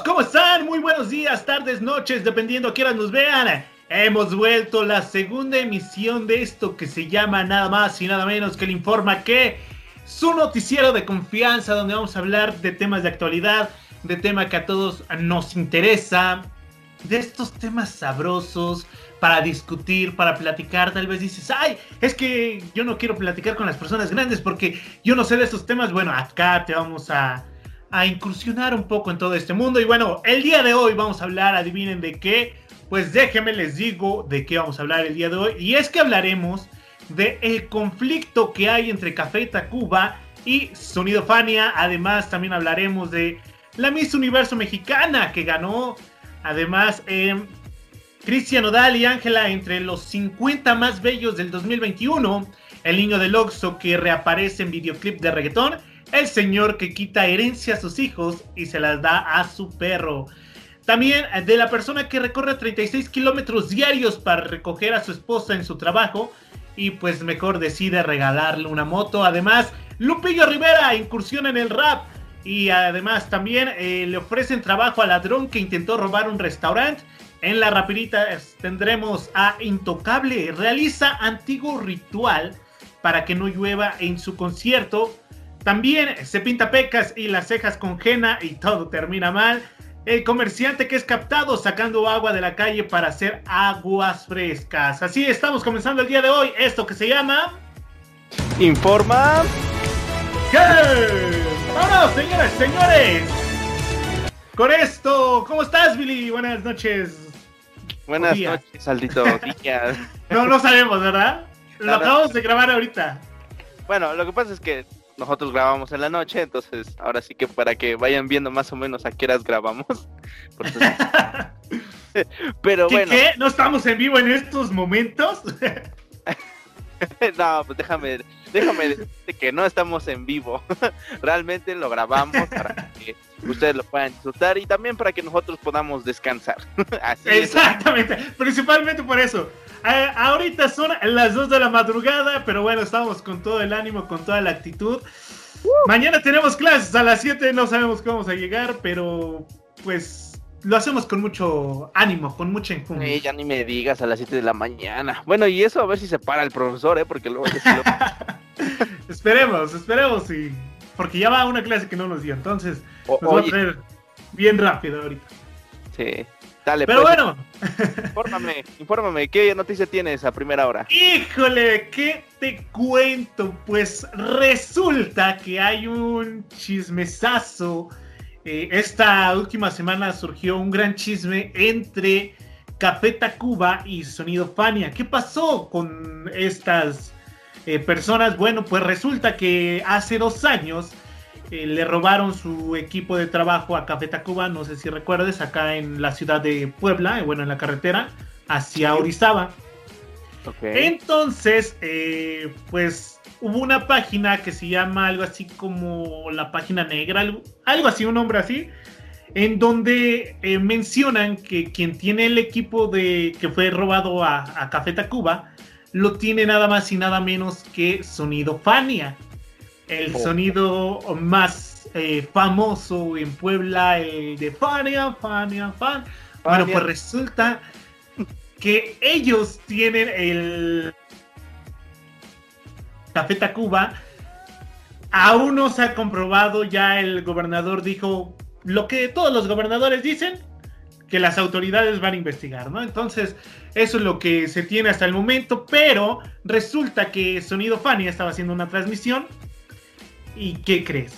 ¿cómo están? Muy buenos días, tardes, noches, dependiendo a qué nos vean. Hemos vuelto la segunda emisión de esto que se llama nada más y nada menos que le informa que su noticiero de confianza donde vamos a hablar de temas de actualidad, de temas que a todos nos interesa, de estos temas sabrosos para discutir, para platicar. Tal vez dices, ay, es que yo no quiero platicar con las personas grandes porque yo no sé de esos temas. Bueno, acá te vamos a, a incursionar un poco en todo este mundo. Y bueno, el día de hoy vamos a hablar, adivinen de qué. Pues déjenme les digo de qué vamos a hablar el día de hoy. Y es que hablaremos de el conflicto que hay entre Café Tacuba y Sonido Fania. Además, también hablaremos de la Miss Universo Mexicana que ganó. Además, eh, Cristian Odal y Ángela entre los 50 más bellos del 2021. El niño del Oxo que reaparece en videoclip de reggaetón. El señor que quita herencia a sus hijos y se las da a su perro. También de la persona que recorre 36 kilómetros diarios para recoger a su esposa en su trabajo y pues mejor decide regalarle una moto. Además, Lupillo Rivera incursiona en el rap y además también eh, le ofrecen trabajo al ladrón que intentó robar un restaurante. En la rapidita tendremos a Intocable, realiza antiguo ritual para que no llueva en su concierto. También se pinta pecas y las cejas con jena y todo termina mal. El comerciante que es captado sacando agua de la calle para hacer aguas frescas. Así estamos comenzando el día de hoy. Esto que se llama. Informa. ¡Vámonos, señoras y señores! Con esto, ¿cómo estás, Billy? Buenas noches. Buenas noches, Aldito. no, no sabemos, ¿verdad? Lo acabamos de grabar ahorita. Bueno, lo que pasa es que nosotros grabamos en la noche, entonces ahora sí que para que vayan viendo más o menos a qué horas grabamos. Pero bueno. ¿Qué? ¿No estamos en vivo en estos momentos? no, pues déjame, déjame decirte que no estamos en vivo. Realmente lo grabamos para que ustedes lo puedan disfrutar y también para que nosotros podamos descansar. Exactamente, principalmente por eso. Ahorita son las 2 de la madrugada, pero bueno, estamos con todo el ánimo, con toda la actitud. Mañana tenemos clases a las 7, no sabemos cómo vamos a llegar, pero pues lo hacemos con mucho ánimo, con mucha enjundia. ya ni me digas a las 7 de la mañana. Bueno, y eso a ver si se para el profesor, ¿eh? Porque luego... esperemos, esperemos, y... porque ya va una clase que no nos dio, entonces nos va a traer bien rápido ahorita. Sí, dale. Pero pues. bueno. infórmame, infórmame, ¿qué noticia tienes a primera hora? Híjole, ¿qué te cuento? Pues resulta que hay un chismesazo eh, esta última semana surgió un gran chisme entre Café Tacuba y Sonido Fania. ¿Qué pasó con estas eh, personas? Bueno, pues resulta que hace dos años eh, le robaron su equipo de trabajo a Café Tacuba, no sé si recuerdes, acá en la ciudad de Puebla, bueno, en la carretera hacia Orizaba. Entonces, pues hubo una página que se llama algo así como la página negra, algo, así, un nombre así, en donde eh, mencionan que quien tiene el equipo de que fue robado a, a Café Tacuba lo tiene nada más y nada menos que Sonido Fania, el oh. sonido más eh, famoso en Puebla, el de Fania, Fania, Fan. Bueno, pues resulta que ellos tienen el Café Tacuba. Aún no se ha comprobado, ya el gobernador dijo lo que todos los gobernadores dicen, que las autoridades van a investigar, ¿no? Entonces, eso es lo que se tiene hasta el momento, pero resulta que Sonido Fania estaba haciendo una transmisión. ¿Y qué crees?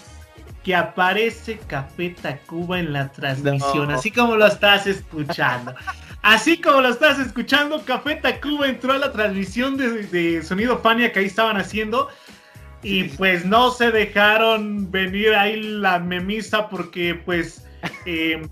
Que aparece Café Tacuba en la transmisión, así como lo estás escuchando. Así como lo estás escuchando, Café Tacuba entró a la transmisión de, Sonido Fania que ahí estaban haciendo. Y pues no se dejaron venir ahí la memisa porque pues em,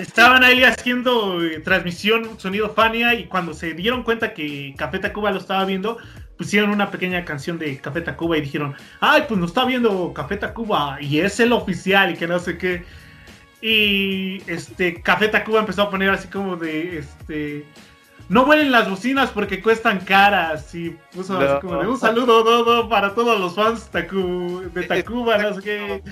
estaban ahí haciendo eh, transmisión Sonido Fania y cuando se dieron cuenta que Café Tacuba lo estaba viendo, pusieron una pequeña canción de Café Tacuba y dijeron, ay, pues nos está viendo Café Tacuba y es el oficial y que no sé qué. Y este Café Tacuba empezó a poner así como de este no vuelen las bocinas porque cuestan caras. Y puso así como de un saludo Dodo para todos los fans de Tacuba, no sé qué.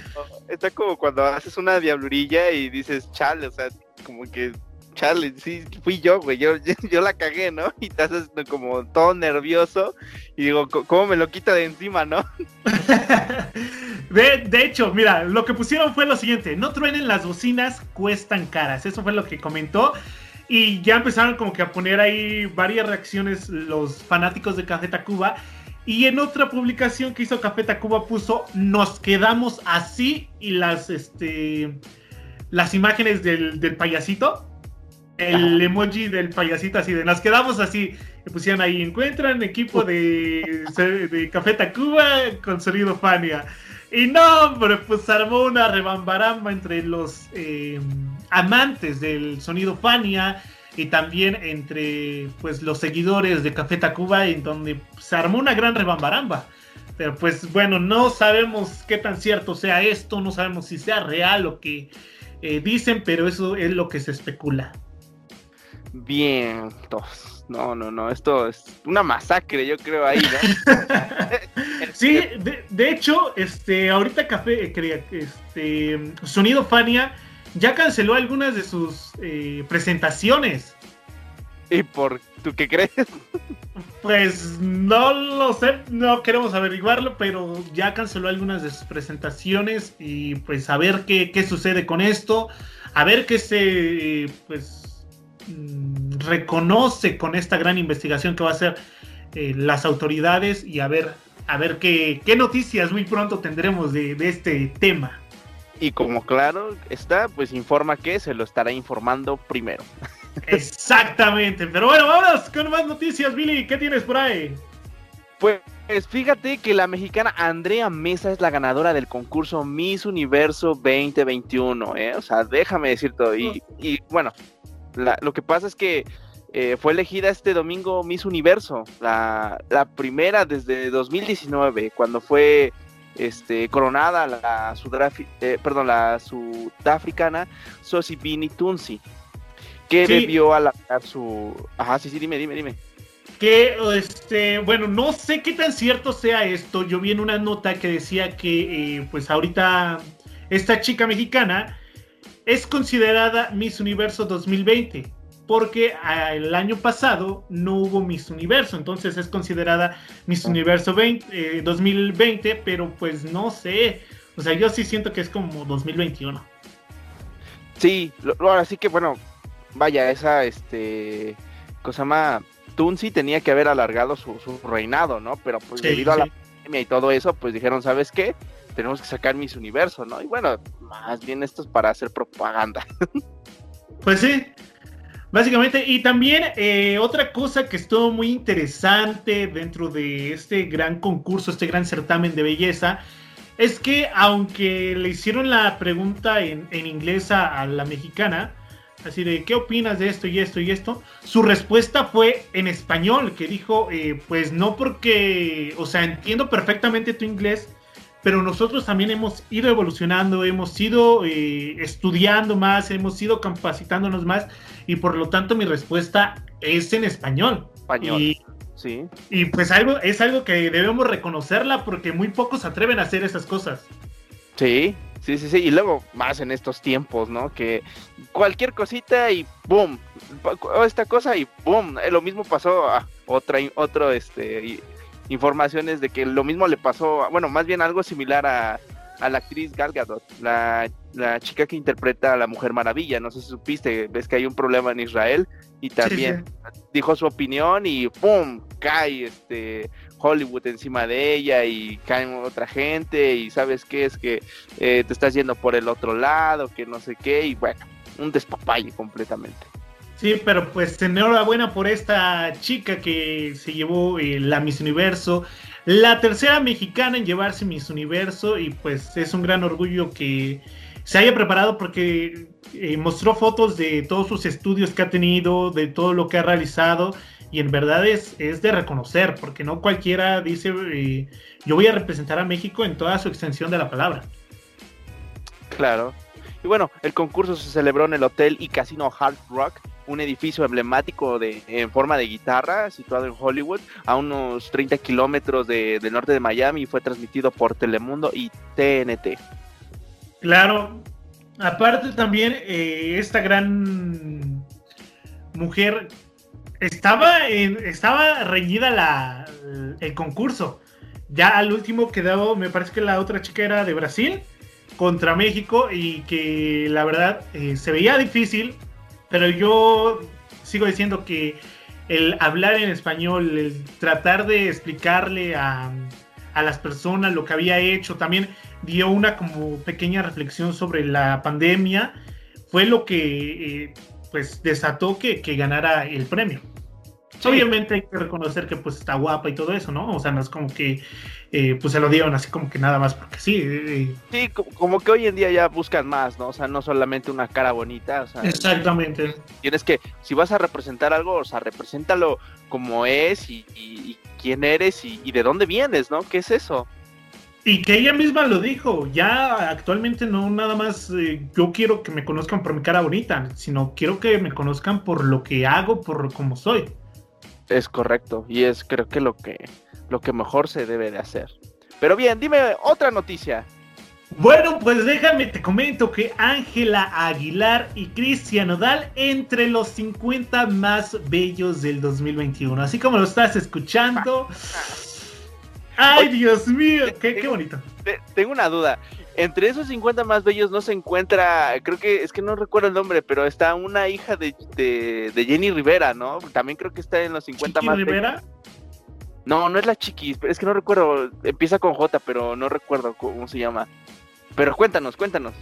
Está como cuando haces una diablurilla y dices, chale, o sea, como que chale, sí, fui yo, güey, yo, yo, la cagué, ¿no? Y te haces como todo nervioso y digo, ¿cómo me lo quita de encima, no? de, de, hecho, mira, lo que pusieron fue lo siguiente, no truenen las bocinas, cuestan caras, eso fue lo que comentó. Y ya empezaron como que a poner ahí varias reacciones los fanáticos de Café Tacuba. Y en otra publicación que hizo Café Tacuba puso, nos quedamos así y las, este, las imágenes del, del payasito el emoji del payasito así de nos quedamos así. Le pusieron ahí, encuentran equipo de, de Café Tacuba con sonido Fania. Y no, hombre, pues armó una rebambaramba entre los eh, amantes del sonido Fania y también entre pues los seguidores de Café Tacuba, en donde se armó una gran rebambaramba. Pero pues bueno, no sabemos qué tan cierto sea esto, no sabemos si sea real lo que eh, dicen, pero eso es lo que se especula. Vientos. No, no, no, esto es una masacre, yo creo ahí, ¿no? sí, de, hecho, este, ahorita Café, eh, este, Sonido Fania ya canceló algunas de sus eh, presentaciones. ¿Y por tú qué crees? Pues no lo sé, no queremos averiguarlo, pero ya canceló algunas de sus presentaciones y pues a ver qué, qué sucede con esto, a ver qué se, pues Mm, reconoce con esta gran investigación que va a hacer eh, las autoridades y a ver, a ver qué, qué noticias muy pronto tendremos de, este tema. Y como claro está, pues informa que se lo estará informando primero. Exactamente, pero bueno, vamos con más noticias, Billy, ¿qué tienes por ahí? Pues fíjate que la mexicana Andrea Mesa es la ganadora del concurso Miss Universo 2021, ¿eh? O sea, déjame decirte, y, y bueno, lo que pasa es que eh, fue elegida este domingo Miss Universo, la, primera desde 2019, cuando fue este, coronada la, eh, perdón, la sudafricana Sosibini Tunsi, que debió alargar su... Ajá, sí, sí, dime, dime, dime. Que, este, bueno, no sé qué tan cierto sea esto. Yo vi en una nota que decía que, eh, pues ahorita, esta chica mexicana es considerada Miss Universo 2020 porque ah, el año pasado no hubo Miss Universo, entonces es considerada Miss Universo 2020, eh, pero pues no sé, o sea, yo sí siento que es como 2021. Sí, ahora sí que bueno, vaya, esa este cosa más Tunsi tenía que haber alargado su, reinado, ¿no? Pero pues debido a la pandemia y todo eso, pues dijeron, ¿sabes qué? tenemos que sacar mis universo, ¿no? Y bueno, más bien esto es para hacer propaganda. Pues sí, básicamente. Y también eh, otra cosa que estuvo muy interesante dentro de este gran concurso, este gran certamen de belleza, es que aunque le hicieron la pregunta en, en inglés a, la mexicana, así de qué opinas de esto y esto y esto, su respuesta fue en español, que dijo, eh, pues no porque, o sea, entiendo perfectamente tu inglés, pero nosotros también hemos ido evolucionando, hemos ido eh, estudiando más, hemos ido capacitándonos más y por lo tanto mi respuesta es en español. Español. Y, sí. Y pues algo, es algo que debemos reconocerla porque muy pocos atreven a hacer esas cosas. Sí, sí, sí, sí. Y luego más en estos tiempos, ¿no? Que cualquier cosita y boom, esta cosa y boom. Lo mismo pasó a otra, otro, este, informaciones de que lo mismo le pasó, bueno, más bien algo similar a, la actriz Gal Gadot, la, chica que interpreta a la Mujer Maravilla. No sé si supiste, ves que hay un problema en Israel y también dijo su opinión y ¡pum! cae este Hollywood encima de ella y cae otra gente y sabes qué es que eh, te estás yendo por el otro lado, que no sé qué y bueno, un despapalle completamente. Sí, pero pues enhorabuena por esta chica que se llevó eh, la Miss Universo, la tercera mexicana en llevarse Miss Universo y pues es un gran orgullo que se haya preparado porque eh, mostró fotos de todos sus estudios que ha tenido, de todo lo que ha realizado y en verdad es, es de reconocer porque no cualquiera dice eh, yo voy a representar a México en toda su extensión de la palabra. Claro. Y bueno, el concurso se celebró en el hotel y casino Hard Rock un edificio emblemático de, en forma de guitarra situado en Hollywood, a unos 30 kilómetros de, del norte de Miami y fue transmitido por Telemundo y TNT. Claro, aparte también eh, esta gran mujer estaba, en, estaba reñida la, el concurso. Ya al último quedó, me parece que la otra chica era de Brasil contra México y que la verdad eh, se veía difícil, pero yo sigo diciendo que el hablar en español, el tratar de explicarle a, a las personas lo que había hecho, también dio una como pequeña reflexión sobre la pandemia, fue lo que eh, pues desató que, que ganara el premio. Obviamente hay que reconocer que pues está guapa y todo eso, ¿no? O sea, no es como que eh, pues se lo dieron así como que nada más porque sí. Eh, sí, como que hoy en día ya buscan más, ¿no? O sea, no solamente una cara bonita. O sea, Exactamente. Tienes que, si vas a representar algo, o sea, represéntalo como es y, quién eres y, de dónde vienes, ¿no? ¿Qué es eso? Y que ella misma lo dijo, ya actualmente no nada más eh, yo quiero que me conozcan por mi cara bonita, sino quiero que me conozcan por lo que hago, por cómo soy. Es correcto, y es creo que lo que lo que mejor se debe de hacer. Pero bien, dime otra noticia. Bueno, pues déjame te comento que Ángela Aguilar y Cristian Odal entre los 50 más bellos del 2021. Así como lo estás escuchando. Ay, Dios mío, qué, bonito. Tengo una duda. Entre esos 50 más bellos no se encuentra, creo que es que no recuerdo el nombre, pero está una hija de, de, Jenny Rivera, ¿no? También creo que está en los 50 más Rivera? No, no es la chiquis, es que no recuerdo, empieza con J, pero no recuerdo cómo se llama. Pero cuéntanos, cuéntanos.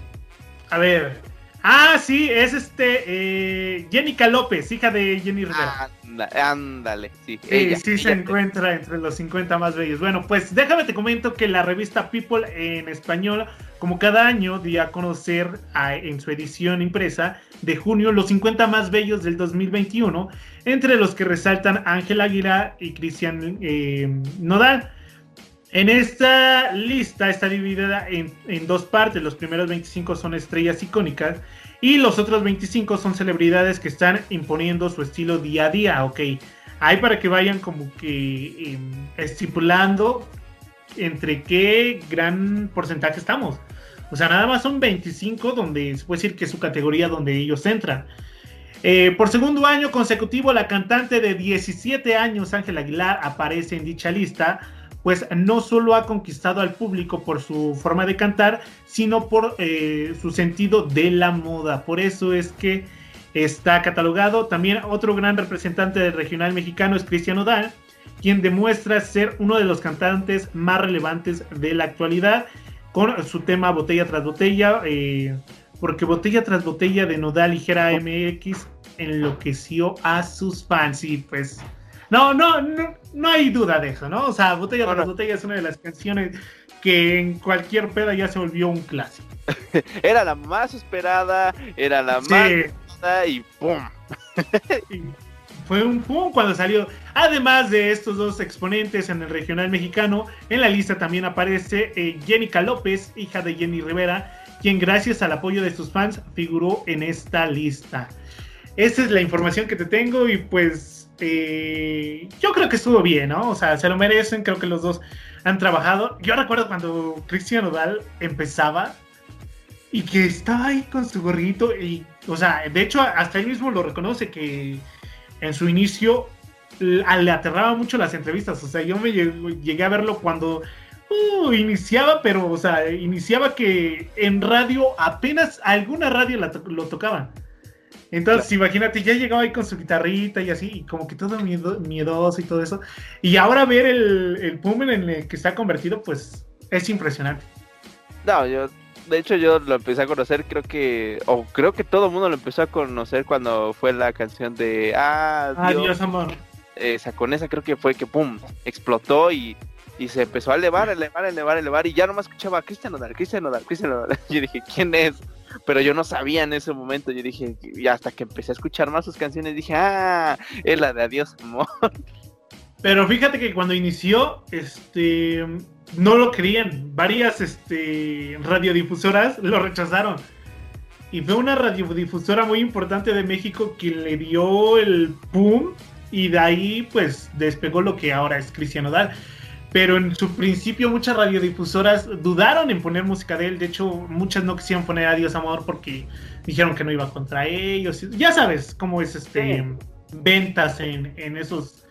A ver. Ah, sí, es este eh, Jenica López, hija de Jenny Rivera. ándale, sí. Sí, sí se encuentra entre los 50 más bellos. Bueno, pues déjame te comento que la revista People en español, como cada año, dio a conocer en su edición impresa de junio los 50 más bellos del 2021 entre los que resaltan Ángel Aguilar y Cristian eh, Nodal. En esta lista está dividida en, dos partes. Los primeros 25 son estrellas icónicas y los otros 25 son celebridades que están imponiendo su estilo día a día. Ok, hay para que vayan como que em, estipulando entre qué gran porcentaje estamos. O sea, nada más son 25 donde se puede decir que es su categoría donde ellos entran. Eh, por segundo año consecutivo, la cantante de 17 años, Ángel Aguilar, aparece en dicha lista, pues no solo ha conquistado al público por su forma de cantar, sino por eh, su sentido de la moda. Por eso es que está catalogado. También otro gran representante del regional mexicano es Cristian Odal, quien demuestra ser uno de los cantantes más relevantes de la actualidad con su tema Botella tras Botella. Eh, porque botella tras botella de Nodal Ligera MX enloqueció a sus fans y pues no, no, no, no hay duda de eso, ¿no? O sea, botella tras botella es una de las canciones que en cualquier peda ya se volvió un clásico. era la más esperada, era la más y ¡pum! fue un pum cuando salió. Además de estos dos exponentes en el regional mexicano, en la lista también aparece eh, Jenica López, hija de Jenny Rivera, quien gracias al apoyo de sus fans figuró en esta lista. Esa es la información que te tengo y pues eh, yo creo que estuvo bien, ¿no? O sea, se lo merecen, creo que los dos han trabajado. Yo recuerdo cuando Cristian Odal empezaba y que estaba ahí con su gorrito y, o sea, de hecho hasta él mismo lo reconoce que en su inicio le aterraba mucho las entrevistas, o sea, yo me llegué a verlo cuando Uh, iniciaba, pero, o sea, iniciaba que en radio apenas alguna radio lo tocaban. Entonces, imagínate, ya llegaba ahí con su guitarrita y así, y como que todo miedoso y todo eso. Y ahora ver el, el boom en el que está convertido, pues es impresionante. No, yo, de hecho, yo lo empecé a conocer, creo que, o creo que todo el mundo lo empezó a conocer cuando fue la canción de Ah, Adiós, amor. Esa con esa creo que fue que, pum, explotó y y se empezó a elevar, elevar, elevar, elevar, y ya no me escuchaba Cristian Nodal, Cristian Nodal, Cristian Nodal. Yo dije, ¿quién es? Pero yo no sabía en ese momento, yo dije, y hasta que empecé a escuchar más sus canciones, dije, ah, es la de Adiós, amor. Pero fíjate que cuando inició, este, no lo querían. Varias este, radiodifusoras lo rechazaron. y fue una radiodifusora muy importante de México que le dio el boom y de ahí pues despegó lo que ahora es Cristian Odal. Pero en su principio muchas radiodifusoras dudaron en poner música de él. De hecho, muchas no quisieron poner Adiós Amor porque dijeron que no iba contra ellos. Ya sabes cómo es este ventas en, en esos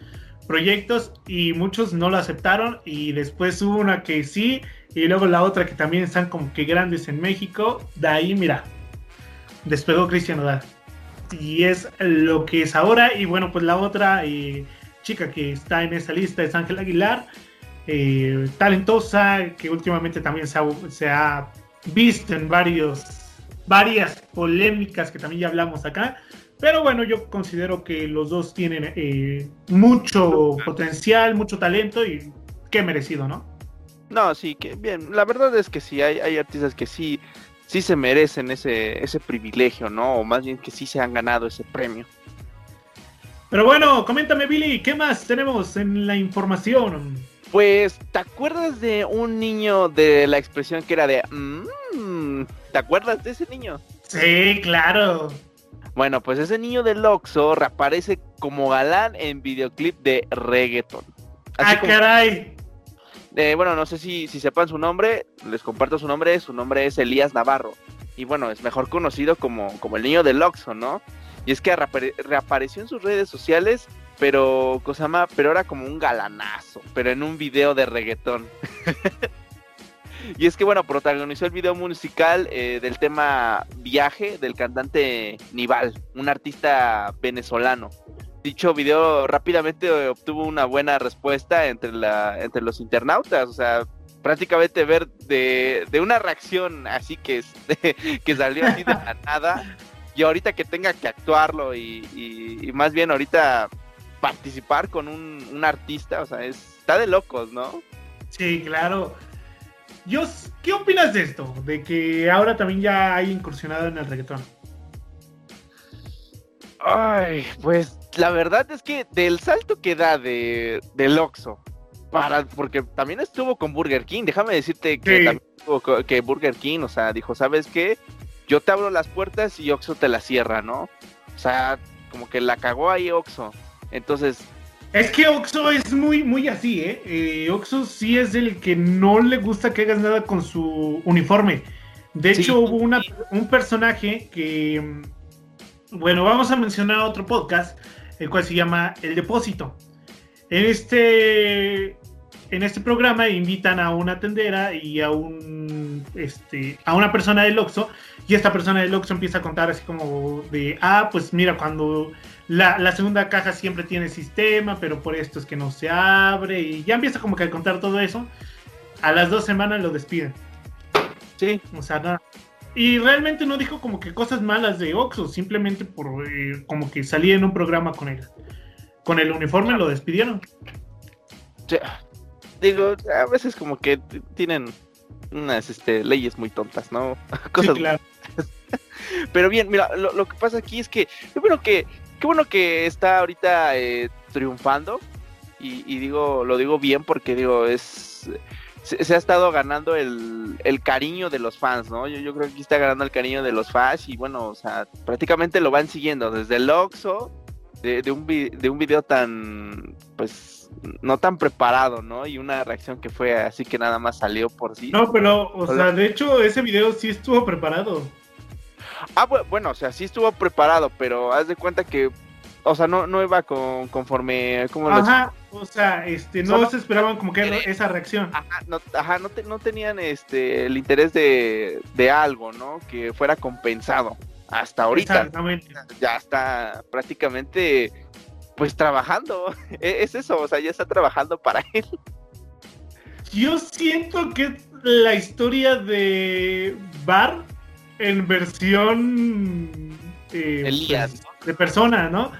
proyectos y muchos no lo aceptaron y después hubo una que sí y luego la otra que también están como que grandes en México. De ahí, mira, despegó Cristian Odal. Y es lo que es ahora. Y bueno, pues la otra eh, chica que está en esa lista es Ángel Aguilar. Eh, talentosa, que últimamente también se ha, se ha, visto en varios, varias polémicas que también ya hablamos acá. Pero bueno, yo considero que los dos tienen eh, mucho potencial, mucho talento y qué merecido, ¿no? No, sí, que bien. La verdad es que sí, hay, hay artistas que sí, sí se merecen ese, ese privilegio, ¿no? O más bien que sí se han ganado ese premio. Pero bueno, coméntame, Billy, ¿qué más tenemos en la información? Pues, ¿te acuerdas de un niño de la expresión que era de... Mmm, ¿Te acuerdas de ese niño? Sí, claro. Bueno, pues ese niño del Oxxo reaparece como galán en videoclip de reggaeton. ¡Ah, caray! Eh, bueno, no sé si, si sepan su nombre, les comparto su nombre, su nombre es Elías Navarro. Y bueno, es mejor conocido como, como el niño del Oxxo, ¿no? Y es que reapareció en sus redes sociales pero Kosama, pero era como un galanazo, pero en un video de reggaetón. y es que bueno, protagonizó el video musical eh, del tema Viaje del cantante Nival, un artista venezolano. Dicho video rápidamente obtuvo una buena respuesta entre, la, entre los internautas, o sea, prácticamente ver de, de una reacción así que, que salió así de la nada, y ahorita que tenga que actuarlo y, y más bien ahorita participar con un, artista, o sea, está de locos, ¿no? Sí, claro. Yo, ¿Qué opinas de esto? De que ahora también ya hay incursionado en el reggaetón. Ay, pues la verdad es que del salto que da de, del Oxxo, para, porque también estuvo con Burger King, déjame decirte que, que Burger King, o sea, dijo, ¿sabes qué? Yo te abro las puertas y Oxxo te la cierra, ¿no? O sea, como que la cagó ahí Oxxo. Entonces. Es que Oxo es muy, muy así, ¿eh? ¿eh? Oxo sí es el que no le gusta que hagas nada con su uniforme. De hecho, hubo una, un personaje que. Mm, bueno, vamos a mencionar otro podcast, el cual se llama El Depósito. En este. En este programa invitan a una tendera y a un este a una persona del Oxxo y esta persona del Oxxo empieza a contar así como de ah pues mira cuando la, segunda caja siempre tiene sistema, pero por esto es que no se abre. Y ya empieza como que a contar todo eso. A las dos semanas lo despiden. Sí. O sea, nada. Y realmente no dijo como que cosas malas de Oxxo, simplemente por eh, como que salía en un programa con él. Con el uniforme lo despidieron. Digo, a veces como que tienen unas este, leyes muy tontas, ¿no? Cosas sí, claro. Pero bien, mira, lo, lo, que pasa aquí es que, yo creo que qué bueno que está ahorita eh, triunfando. Y, digo, lo digo bien porque digo, es se, ha estado ganando el, cariño de los fans, ¿no? Yo, yo creo que aquí está ganando el cariño de los fans y bueno, o sea, prácticamente lo van siguiendo desde el Oxxo, de, un, de un video tan, pues, no tan preparado, ¿no? Y una reacción que fue así que nada más salió por sí. No, pero, o sea, de hecho, ese video sí estuvo preparado. Ah, bueno, o sea, sí estuvo preparado, pero haz de cuenta que, o sea, no, no iba con, conforme... Como ajá, o sea, este, no se esperaban como que esa reacción. Ajá, no, ajá, no, no tenían este, el interés de, de algo, ¿no? Que fuera compensado. Hasta ahorita. Exactamente. Ya está prácticamente, pues, trabajando. E, es eso, o sea, ya está trabajando para él. Yo siento que la historia de Bar en versión eh, pues, de persona, ¿no?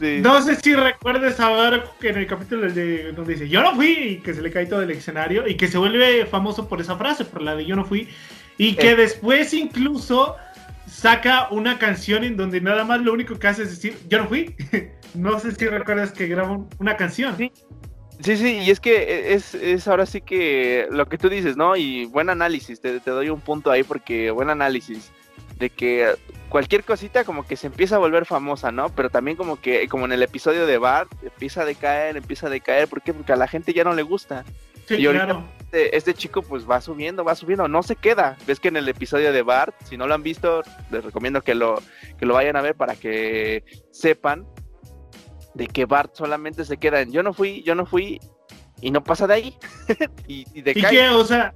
No sé si recuerdes ver que en el capítulo de, donde dice yo no fui y que se le cae todo el escenario y que se vuelve famoso por esa frase, por la de yo no fui y que eh. después incluso saca una canción en donde nada más lo único que hace es decir yo no fui. no sé si recuerdas que grabó una canción. Sí. Sí, sí, y es que es, es, ahora sí que lo que tú dices, ¿no? Y buen análisis, te, te, doy un punto ahí porque buen análisis. de que cualquier cosita como que se empieza a volver famosa, ¿no? Pero también como que, como en el episodio de Bart, empieza a decaer, empieza a decaer, ¿por qué? Porque a la gente ya no le gusta. Sí, y ahorita claro. Este, este chico pues va subiendo, va subiendo, no se queda. Ves que en el episodio de Bart, si no lo han visto, les recomiendo que lo, que lo vayan a ver para que sepan de que Bart solamente se queda en yo no fui, yo no fui y no pasa de ahí. y, y Y decae. que, o sea,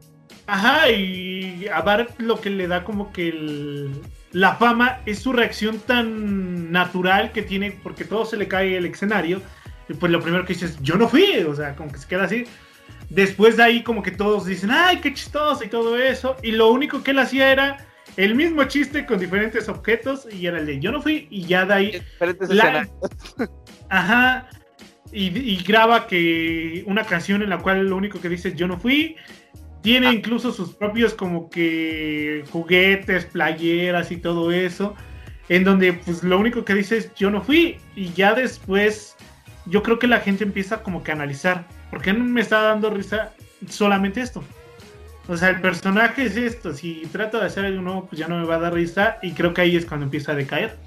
ajá, y a Bart lo que le da como que el- la fama es su reacción tan natural que tiene, porque todo se le cae el escenario. Y pues lo primero que dice es, yo no fui, o sea, como que se queda así. Después de ahí como que todos dicen, ay, qué chistoso y todo eso. Y lo único que él hacía era el mismo chiste con diferentes objetos y era el de yo no fui y ya de ahí La-. Ajá. Y, y graba que una canción en la cual lo único que dice es yo no fui. Tiene Ah. incluso sus propios como que juguetes, playeras y todo eso. En donde pues lo único que dice es yo no fui. Y ya después yo creo que la gente empieza como que a analizar. ¿Por qué no me está dando risa solamente esto? O sea, el personaje es esto. Si trato de hacer algo nuevo, pues ya no me va a dar risa. Y creo que ahí es cuando empieza a decaer.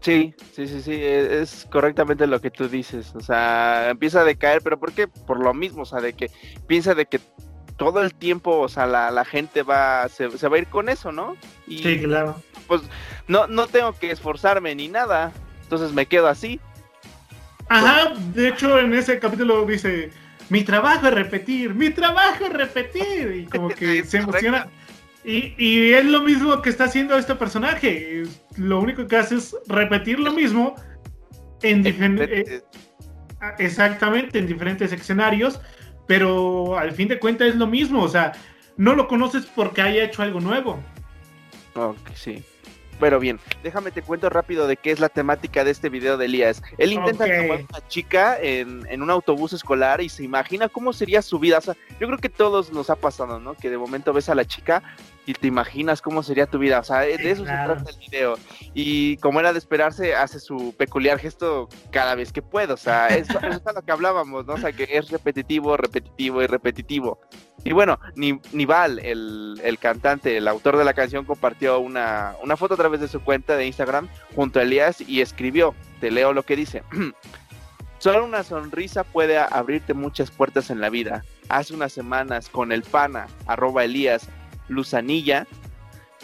Sí, sí, sí, sí, e- es correctamente lo que tú dices. O sea, empieza a decaer, pero ¿por qué? Por lo mismo, o sea, de que piensa de que todo el tiempo, o sea, la, la gente va, se, se va a ir con eso, ¿no? Y Sí, claro. pues no, no tengo que esforzarme ni nada, entonces me quedo así. Ajá, de hecho en ese capítulo dice, mi trabajo es repetir, mi trabajo es repetir, y como que se emociona. Y, y es lo mismo que está haciendo este personaje, lo único que hace es repetir lo mismo en diferentes... Eh, exactamente, en diferentes escenarios, pero al fin de cuentas es lo mismo, o sea, no lo conoces porque haya hecho algo nuevo. Ok, sí. Pero bien, déjame te cuento rápido de qué es la temática de este video de Elías. Él intenta Ok. tomar a una chica en, en un autobús escolar y se imagina cómo sería su vida. O sea, yo creo que todos nos ha pasado, ¿no? Que de momento ves a la chica y te imaginas cómo sería tu vida. O sea, de Sí, eso claro. se trata el video. Y como era de esperarse, hace su peculiar gesto cada vez que puede. O sea, eso, eso es a lo que hablábamos, ¿no? O sea, que es repetitivo, repetitivo y repetitivo. Y bueno, Ni- Nival, el, el cantante, el autor de la canción, compartió una, una foto a través de su cuenta de Instagram junto a Elías y escribió, te leo lo que dice, solo una sonrisa puede abrirte muchas puertas en la vida. Hace unas semanas con el pana, arroba Elías Luzanilla,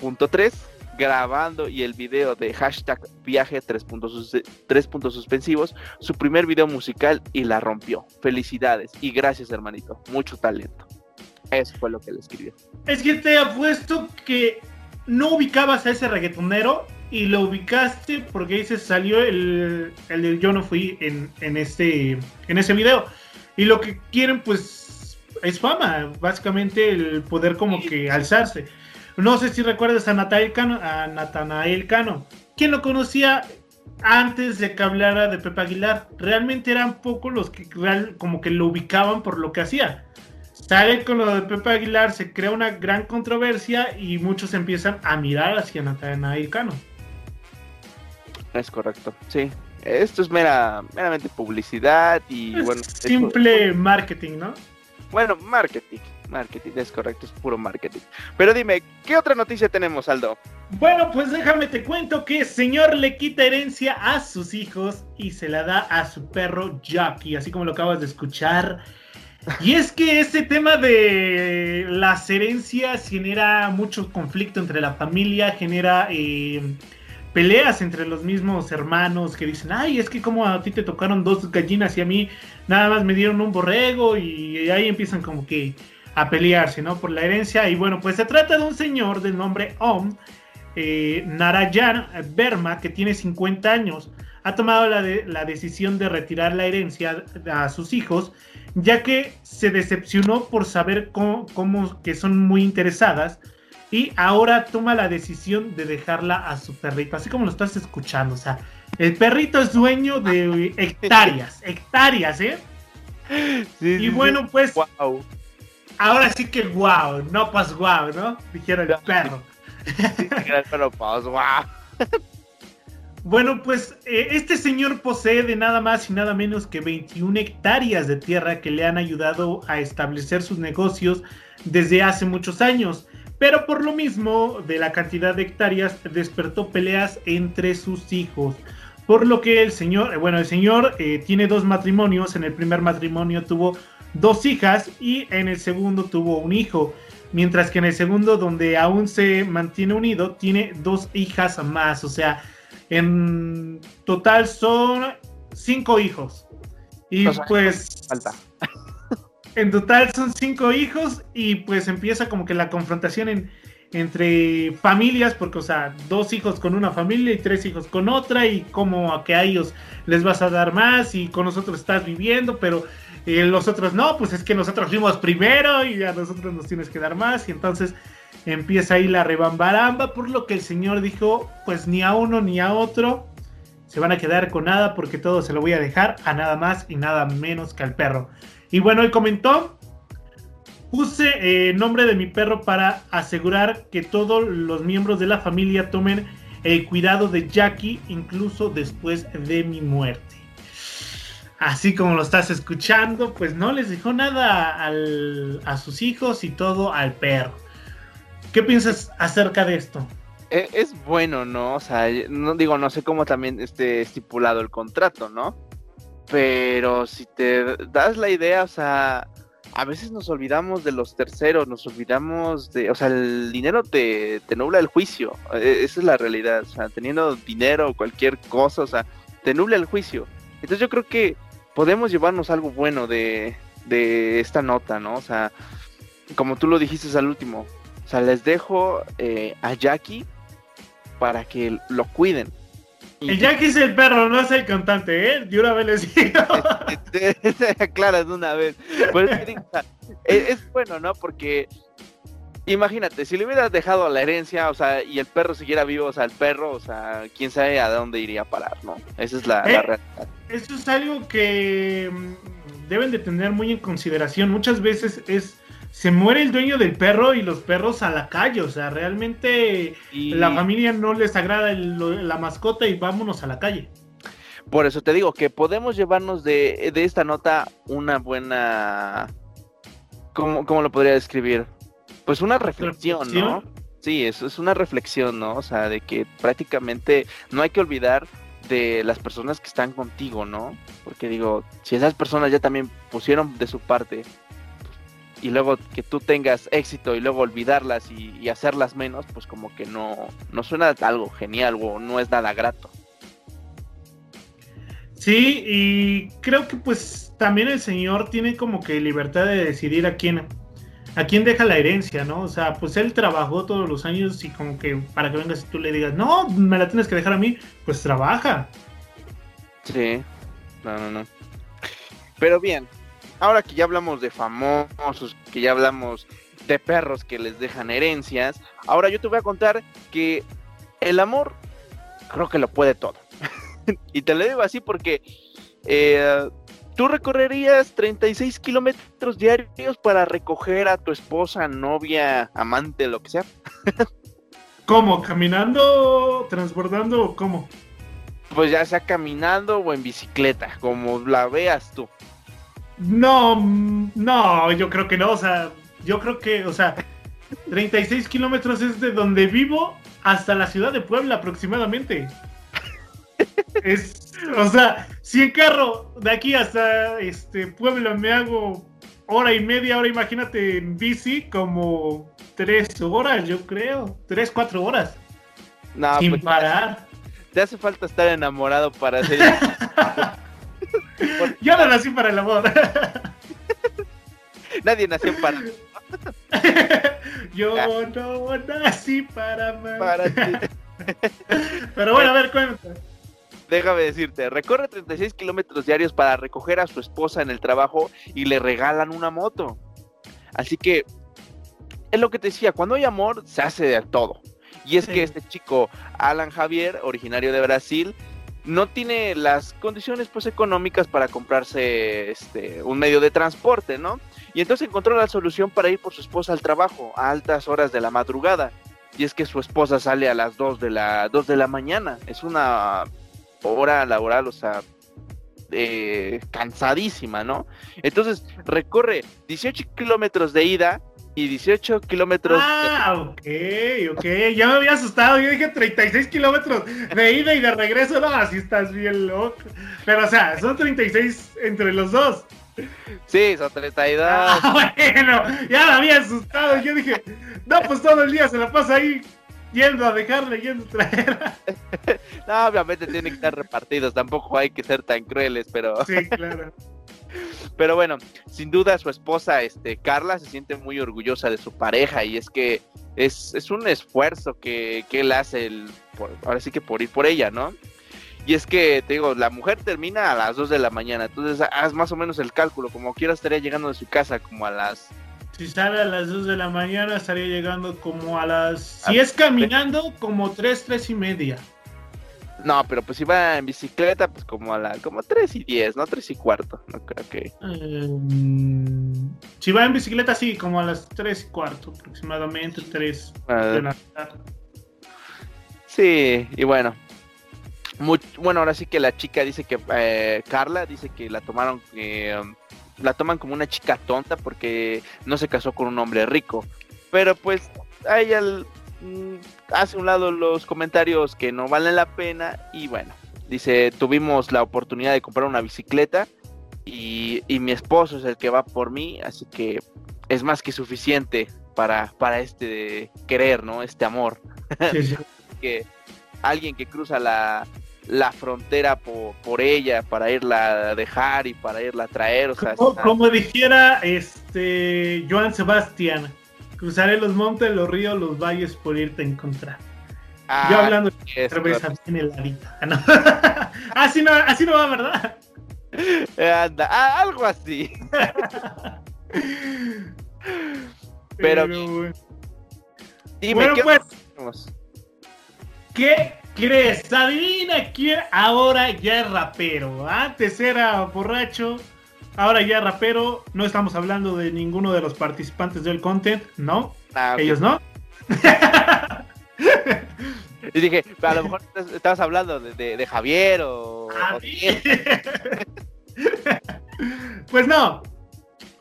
punto tres, grabando y el video de hashtag viaje tres puntos, tres puntos suspensivos, su primer video musical y la rompió. Felicidades y gracias hermanito, mucho talento. Eso fue lo que le escribió. Es que te apuesto que no ubicabas a ese reggaetonero y lo ubicaste porque dices salió el, el del yo no fui en, en este en ese video. Y lo que quieren pues es fama, básicamente el poder como que alzarse. No sé si recuerdas a Natanael Cano, a Natanael Cano. ¿Quién lo conocía antes de que hablara de Pepe Aguilar? Realmente eran pocos los que real, como que lo ubicaban por lo que hacía sale con lo de Pepe Aguilar, se crea una gran controversia y muchos empiezan a mirar hacia Natanael Cano. Es correcto, sí. Esto es mera, meramente publicidad y Es bueno. simple marketing, ¿no? Bueno, marketing. Marketing, es correcto, es puro marketing. Pero dime, ¿qué otra noticia tenemos, Aldo? Bueno, pues déjame te cuento que señor le quita herencia a sus hijos y se la da a su perro Jackie, así como lo acabas de escuchar. Y es que este tema de las herencias genera mucho conflicto entre la familia, genera eh, peleas entre los mismos hermanos que dicen, ay, es que como a ti te tocaron dos gallinas y a mí nada más me dieron un borrego y ahí empiezan como que a pelearse, ¿no? Por la herencia. Y bueno, pues se trata de un señor del nombre Om, eh, Narayan Verma, que tiene 50 años. Ha tomado la, de- la decisión de retirar la herencia a sus hijos, ya que se decepcionó por saber cómo, cómo que son muy interesadas. Y ahora toma la decisión de dejarla a su perrito, así como lo estás escuchando. O sea, el perrito es dueño de hectáreas, hectáreas, ¿eh? Y bueno, pues Wow. ahora sí que guau, no pues guau, ¿no? Dijeron el perro. Pero pues, wow. Bueno, pues eh, este señor posee de nada más y nada menos que 21 hectáreas de tierra que le han ayudado a establecer sus negocios desde hace muchos años. Pero por lo mismo de la cantidad de hectáreas despertó peleas entre sus hijos. Por lo que el señor, bueno, el señor eh, tiene dos matrimonios. En el primer matrimonio tuvo dos hijas y en el segundo tuvo un hijo. Mientras que en el segundo, donde aún se mantiene unido, tiene dos hijas más. O sea, en total son cinco hijos. Y pues... Falta. En total son cinco hijos y pues empieza como que la confrontación en, entre familias, porque, o sea, dos hijos con una familia y tres hijos con otra, y como a que a ellos les vas a dar más y con nosotros estás viviendo, pero eh, los otros no, pues es que nosotros fuimos primero y a nosotros nos tienes que dar más, y entonces empieza ahí la rebambaramba, por lo que el Señor dijo, pues ni a uno ni a otro se van a quedar con nada porque todo se lo voy a dejar a nada más y nada menos que al perro. Y bueno, él comentó Puse eh, nombre de mi perro para asegurar que todos los miembros de la familia tomen el cuidado de Jackie incluso después de mi muerte. Así como lo estás escuchando, pues no les dejó nada a sus hijos y todo al perro. ¿Qué piensas acerca de esto? E, es, bueno, ¿no? O sea, no digo, no sé cómo también esté estipulado el contrato, ¿no? Pero si te das la idea, o sea, a veces nos olvidamos de los terceros, nos olvidamos de, o sea, el dinero te, te nubla el juicio, e, esa es la realidad, o sea, teniendo dinero o cualquier cosa, o sea, te nubla el juicio. Entonces yo creo que podemos llevarnos algo bueno de, de esta nota, ¿no? O sea, como tú lo dijiste al último, o sea, les dejo eh, a Jackie para que lo cuiden. El Jackie es el perro, no es el cantante, ¿eh? De una vez les digo. De una vez. Pues, es, bueno, ¿no? Porque imagínate, si le hubieras dejado a la herencia, o sea, y el perro siguiera vivo, o sea, el perro, o sea, quién sabe a dónde iría a parar, ¿no? Esa es la, la eh, realidad. Eso es algo que mm, deben de tener muy en consideración. Muchas veces es se muere el dueño del perro y los perros a la calle. O sea, realmente la familia no les agrada la mascota y vámonos a la calle. Por eso te digo que podemos llevarnos de, esta nota una buena... ¿Cómo, ¿Cómo, lo podría describir? Pues una reflexión, ¿no? Sí, eso es una reflexión, ¿no? O sea, de que prácticamente no hay que olvidar de las personas que están contigo, ¿no? Porque digo, si esas personas ya también pusieron de su parte y luego que tú tengas éxito y luego olvidarlas y, hacerlas menos, pues como que no, no suena algo genial o no es nada grato. Sí, y creo que pues también el señor tiene como que libertad de decidir a quién, a quién deja la herencia, ¿no? O sea, pues él trabajó todos los años y como que para que vengas y tú le digas, no, me la tienes que dejar a mí, pues trabaja. Sí, no, no, no. Pero bien, ahora que ya hablamos de famosos, que ya hablamos de perros que les dejan herencias, ahora yo te voy a contar que el amor creo que lo puede todo. y te lo digo así porque eh, tú recorrerías 36 kilómetros diarios para recoger a tu esposa, novia, amante, lo que sea. ¿Cómo? ¿Caminando, transbordando o cómo? Pues ya sea caminando o en bicicleta, como la veas tú. No, no, yo creo que no. O sea, yo creo que, o sea, 36 kilómetros es de donde vivo hasta la ciudad de Puebla aproximadamente. Es, o sea, si en carro de aquí hasta este Puebla me hago hora y media, ahora imagínate en bici como tres horas, yo creo, tres, cuatro horas. No, sin pues, parar. Te hace falta estar enamorado para hacer Yo no nací para el amor. Nadie nació para. Yo no nací para Para ti. Pero bueno, a ver, cuéntame. Déjame decirte, recorre 36 kilómetros diarios para recoger a su esposa en el trabajo y le regalan una moto. Así que, es lo que te decía, cuando hay amor, se hace de todo. Y es que este chico, Alan Javier, originario de Brasil, no tiene las condiciones pues económicas para comprarse este un medio de transporte, ¿no? Y entonces encontró la solución para ir por su esposa al trabajo a altas horas de la madrugada. Y es que su esposa sale a las 2 de la 2 de la mañana. Es una hora laboral, o sea, eh, cansadísima, ¿no? Entonces recorre 18 kilómetros de ida y 18 kilómetros. Ah, ok, ok. Ya me había asustado. Yo dije 36 kilómetros de ida y de regreso. No, así estás bien loco. Pero, o sea, son 36 entre los dos. Sí, son 32. Ah, bueno, ya me había asustado. Yo dije, no, pues todo el día se la pasa ahí yendo a dejarle, yendo a traer. no, obviamente tienen que estar repartidos. Tampoco hay que ser tan crueles, pero. Sí, claro. Pero bueno, sin duda su esposa, este, Carla, se siente muy orgullosa de su pareja y es que es, es un esfuerzo que, que él hace, el, ahora sí que por ir por ella, ¿no? Y es que, te digo, la mujer termina a las 2 de la mañana, entonces haz más o menos el cálculo, como quiera estaría llegando de su casa como a las... Si sale a las 2 de la mañana, estaría llegando como a las... Si es caminando, como 3, 3 y media. No, pero pues si va en bicicleta, pues como a la, como 3 y 10, ¿no? 3 y cuarto, no creo que. Um, si va en bicicleta, sí, como a las 3 y cuarto, aproximadamente 3 uh, de la tarde. Sí, y bueno. Muy, bueno, ahora sí que la chica dice que, eh, Carla dice que la tomaron, eh, la toman como una chica tonta porque no se casó con un hombre rico. Pero pues a ella hace un lado los comentarios que no valen la pena y bueno, dice, tuvimos la oportunidad de comprar una bicicleta y, mi esposo es el que va por mí, así que es más que suficiente para, para este querer, ¿no? Este amor. que alguien que cruza la, frontera por, por, ella para irla a dejar y para irla a traer. O sea, como, como dijera este Joan Sebastián, Cruzaré los montes, los ríos, los valles por irte a encontrar. Ah, Yo hablando de cerveza en el así, no, así no va, ¿verdad? Anda, ah, algo así. Pero, dime, bueno, ¿qué pues, ¿Qué crees? Adivina quién ahora ya es rapero. Antes era borracho, Ahora ya rapero, no estamos hablando de ninguno de los participantes del content, ¿no? Ah, Ellos no. y dije, a lo mejor estabas hablando de, Javier o... pues no.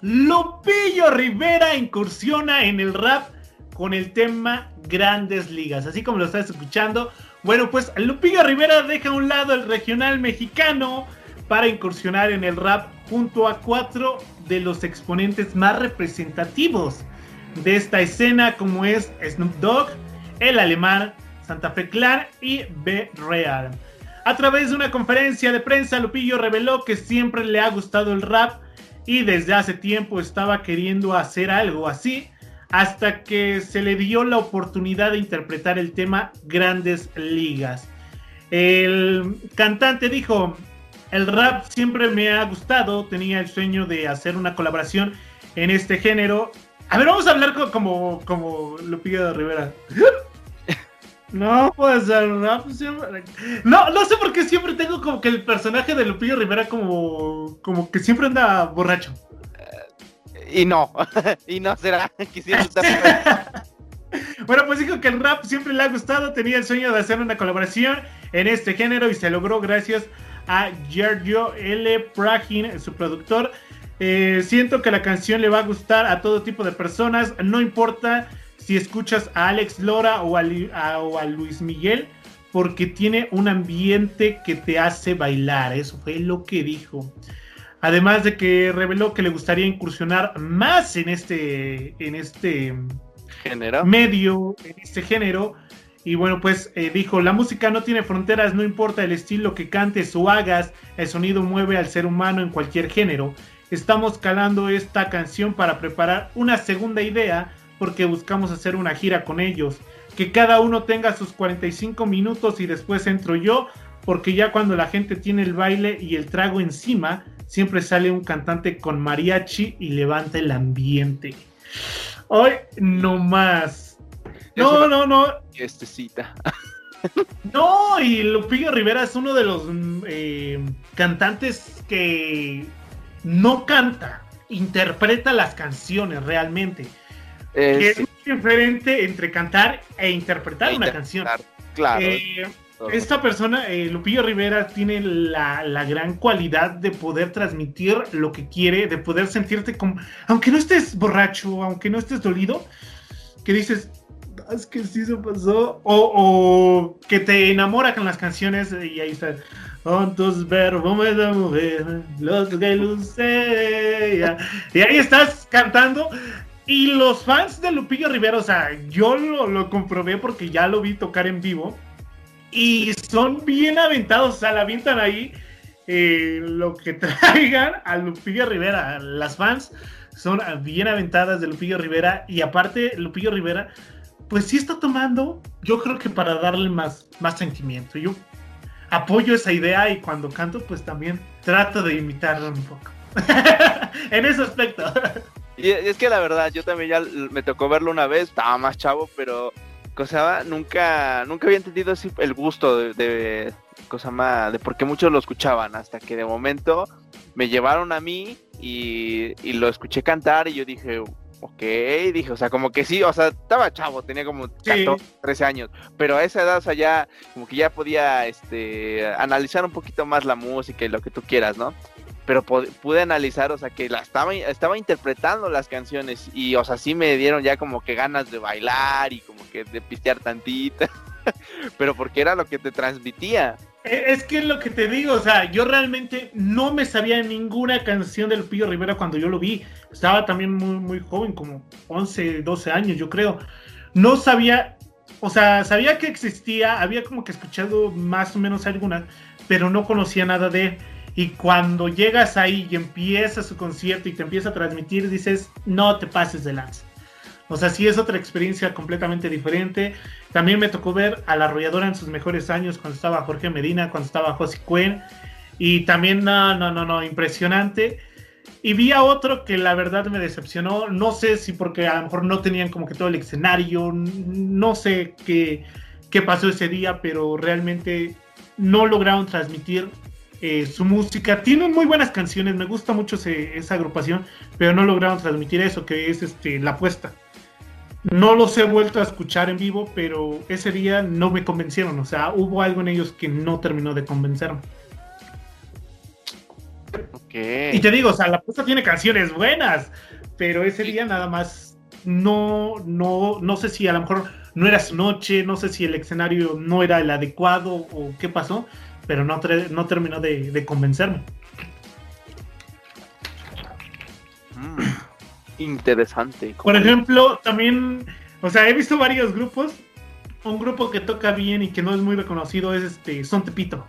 Lupillo Rivera incursiona en el rap con el tema Grandes Ligas, así como lo estás escuchando. Bueno, pues Lupillo Rivera deja a un lado el regional mexicano para incursionar en el rap junto a cuatro de los exponentes más representativos de esta escena como es Snoop Dogg, el alemán, Santa Fe Clan y B. Real. A través de una conferencia de prensa, Lupillo reveló que siempre le ha gustado el rap y desde hace tiempo estaba queriendo hacer algo así, hasta que se le dio la oportunidad de interpretar el tema Grandes Ligas. El cantante dijo, el rap siempre me ha gustado, tenía el sueño de hacer una colaboración en este género. A ver, vamos a hablar como, como Lupillo Rivera. No ser rap siempre. No, no sé por qué siempre tengo como que el personaje de Lupillo Rivera como, como que siempre anda borracho. y no, y no será. Quisiera Bueno, pues dijo que el rap siempre le ha gustado, tenía el sueño de hacer una colaboración en este género y se logró gracias a Giorgio L. Pragin, su productor. Eh, siento que la canción le va a gustar a todo tipo de personas, no importa si escuchas a Alex Lora o a, Luis Miguel, porque tiene un ambiente que te hace bailar, eso fue lo que dijo. Además de que reveló que le gustaría incursionar más en este, en este ¿Género? medio, en este género, y bueno, pues eh, dijo, la música no tiene fronteras, no importa el estilo que cantes o hagas, el sonido mueve al ser humano en cualquier género. Estamos calando esta canción para preparar una segunda idea porque buscamos hacer una gira con ellos. Que cada uno tenga sus 45 minutos y después entro yo, porque ya cuando la gente tiene el baile y el trago encima, siempre sale un cantante con mariachi y levanta el ambiente. Hoy no más. No, no, no. Este cita. No, y Lupillo Rivera es uno de los eh, cantantes que no canta, interpreta las canciones realmente. es muy diferente entre cantar e interpretar una canción. Claro. Eh, esta persona, eh, Lupillo Rivera, tiene la, la, gran cualidad de poder transmitir lo que quiere, de poder sentirte como, aunque no estés borracho, aunque no estés dolido, que dices, es que sí se pasó, o, o que te enamora con las canciones y ahí está. Con tus verbos de mujer, los que luce. Y ahí estás cantando y los fans de Lupillo Rivera, o sea, yo lo, comprobé porque ya lo vi tocar en vivo. Y son bien aventados, o sea, la avientan ahí eh, lo que traigan a Lupillo Rivera. Las fans son bien aventadas de Lupillo Rivera. Y aparte, Lupillo Rivera, pues sí está tomando, yo creo que para darle más, más sentimiento. Yo apoyo esa idea y cuando canto, pues también trato de imitarlo un poco. en ese aspecto. Y es que la verdad, yo también ya me tocó verlo una vez, estaba más chavo, pero cosa nunca, nunca había entendido así el gusto de, de cosa más, de por qué muchos lo escuchaban, hasta que de momento me llevaron a mí y, lo escuché cantar y yo dije, ok, dije, o sea, como que sí, o sea, estaba chavo, tenía como 14, 13 años, pero a esa edad, o sea, ya, como que ya podía, este, analizar un poquito más la música y lo que tú quieras, ¿no? pero pude analizar, o sea, que la estaba, estaba interpretando las canciones y, o sea, sí me dieron ya como que ganas de bailar y como que de pistear tantita, pero porque era lo que te transmitía. E, es que es lo que te digo, o sea, yo realmente no me sabía ninguna canción del Pío Rivera cuando yo lo vi. Estaba también muy, muy joven, como 11, 12 años, yo creo. No sabía, o sea, sabía que existía, había como que escuchado más o menos algunas, pero no conocía nada de él. Y cuando llegas ahí y empieza su concierto y te empieza a transmitir, dices, no te pases de lanza. O sea, sí es otra experiencia completamente diferente. También me tocó ver a la arrolladora en sus mejores años cuando estaba Jorge Medina, cuando estaba José Cuen. Y también, no, no, no, no, impresionante. Y vi a otro que la verdad me decepcionó. No sé si porque a lo mejor no tenían como que todo el escenario. No sé qué, qué pasó ese día, pero realmente no lograron transmitir eh, su música. Tienen muy buenas canciones, me gusta mucho esa agrupación, pero no lograron transmitir eso, que es este, la apuesta. No los he vuelto a escuchar en vivo, pero ese día no me convencieron. O sea, hubo algo en ellos que no terminó de convencerme. Y te digo, o sea, la apuesta tiene canciones buenas, pero ese día nada más no, no, no sé si a lo mejor no era su noche, no sé si el escenario no era el adecuado o qué pasó, pero no, no terminó de, convencerme. Mm, interesante. Por ejemplo, también, o sea, he visto varios grupos. Un grupo que toca bien y que no es muy reconocido es este Son Tepito.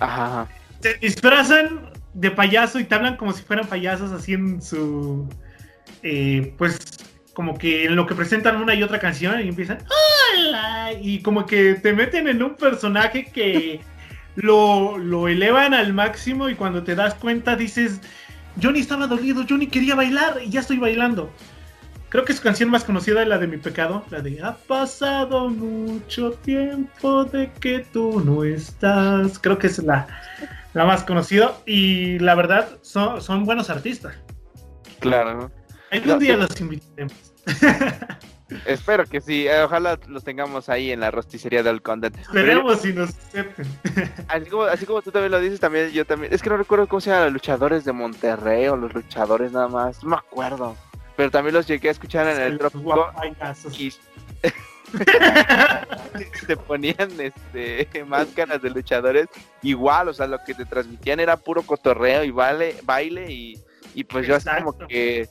Ajá. Se disfrazan de payaso y te hablan como si fueran payasos así en su. Eh, pues como que en lo que presentan una y otra canción y empiezan ¡Hola! y como que te meten en un personaje que lo, lo elevan al máximo y cuando te das cuenta dices, Johnny estaba dolido, Johnny quería bailar y ya estoy bailando. Creo que su canción más conocida es la de Mi Pecado, la de Ha pasado mucho tiempo de que tú no estás. Creo que es la, la más conocida y la verdad son, son buenos artistas. Claro. Algún día los invitaremos. Espero que sí, eh, ojalá los tengamos ahí en la rosticería del Content. Esperemos si nos acepten. Así como, tú también lo dices, también yo también. Es que no recuerdo cómo se llaman los luchadores de Monterrey o los luchadores nada más. No me acuerdo. Pero también los llegué a escuchar en el trópico. Y se ponían este máscaras de luchadores igual, o sea, lo que te transmitían era puro cotorreo y vale, baile y, y pues yo así como que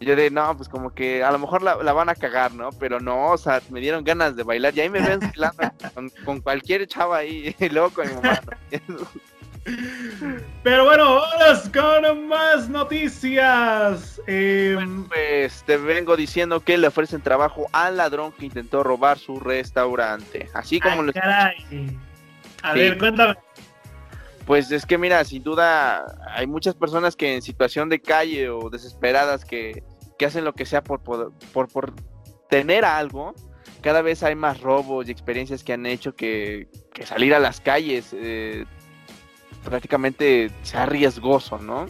yo de, no, pues como que a lo mejor la, van a cagar, ¿no? Pero no, o sea, me dieron ganas de bailar. Y ahí me ven bailando con, cualquier chava ahí, y luego con mi mamá. Pero bueno, vamos con más noticias. Em, pues te vengo diciendo que le ofrecen trabajo al ladrón que intentó robar su restaurante. Así como lo caray. A ver, cuéntame. Pues es que mira, sin duda hay muchas personas que en situación de calle o desesperadas que que hacen lo que sea por, por, por, tener algo, cada vez hay más robos y experiencias que han hecho que, salir a las calles eh, prácticamente sea riesgoso, ¿no?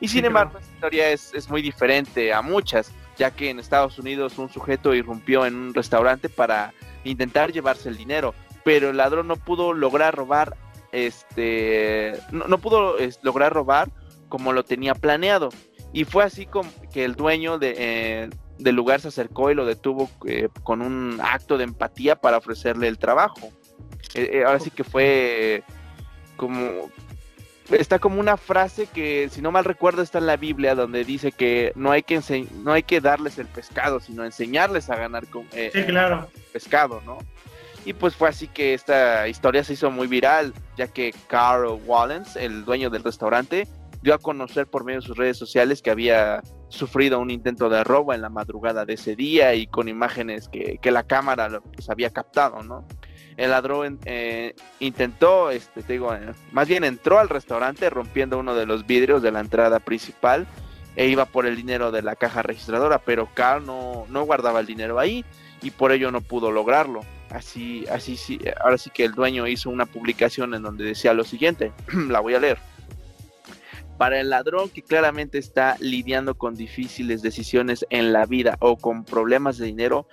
Y sin embargo, esta historia es, es, muy diferente a muchas, ya que en Estados Unidos un sujeto irrumpió en un restaurante para intentar llevarse el dinero, pero el ladrón no pudo lograr robar, este, no, pudo lograr robar como lo tenía planeado. Y fue así como que el dueño de, eh, del lugar se acercó y lo detuvo eh, con un acto de empatía para ofrecerle el trabajo. Eh, ahora sí que fue como está como una frase que si no mal recuerdo está en la Biblia donde dice que no hay que no hay que darles el pescado sino enseñarles a ganar con claro. pescado no y pues fue así que esta historia se hizo muy viral ya que Carl Wallens el dueño del restaurante dio a conocer por medio de sus redes sociales que había sufrido un intento de robo en la madrugada de ese día y con imágenes que, la cámara pues, había captado, ¿no? El ladrón eh, intentó, este, te digo, eh, más bien entró al restaurante rompiendo uno de los vidrios de la entrada principal e iba por el dinero de la caja registradora, pero Carl no, no guardaba el dinero ahí y por ello no pudo lograrlo. Así, así, sí, ahora sí que el dueño hizo una publicación en donde decía lo siguiente, la voy a leer. Para el ladrón que claramente está lidiando con difíciles decisiones en la vida o con problemas de dinero,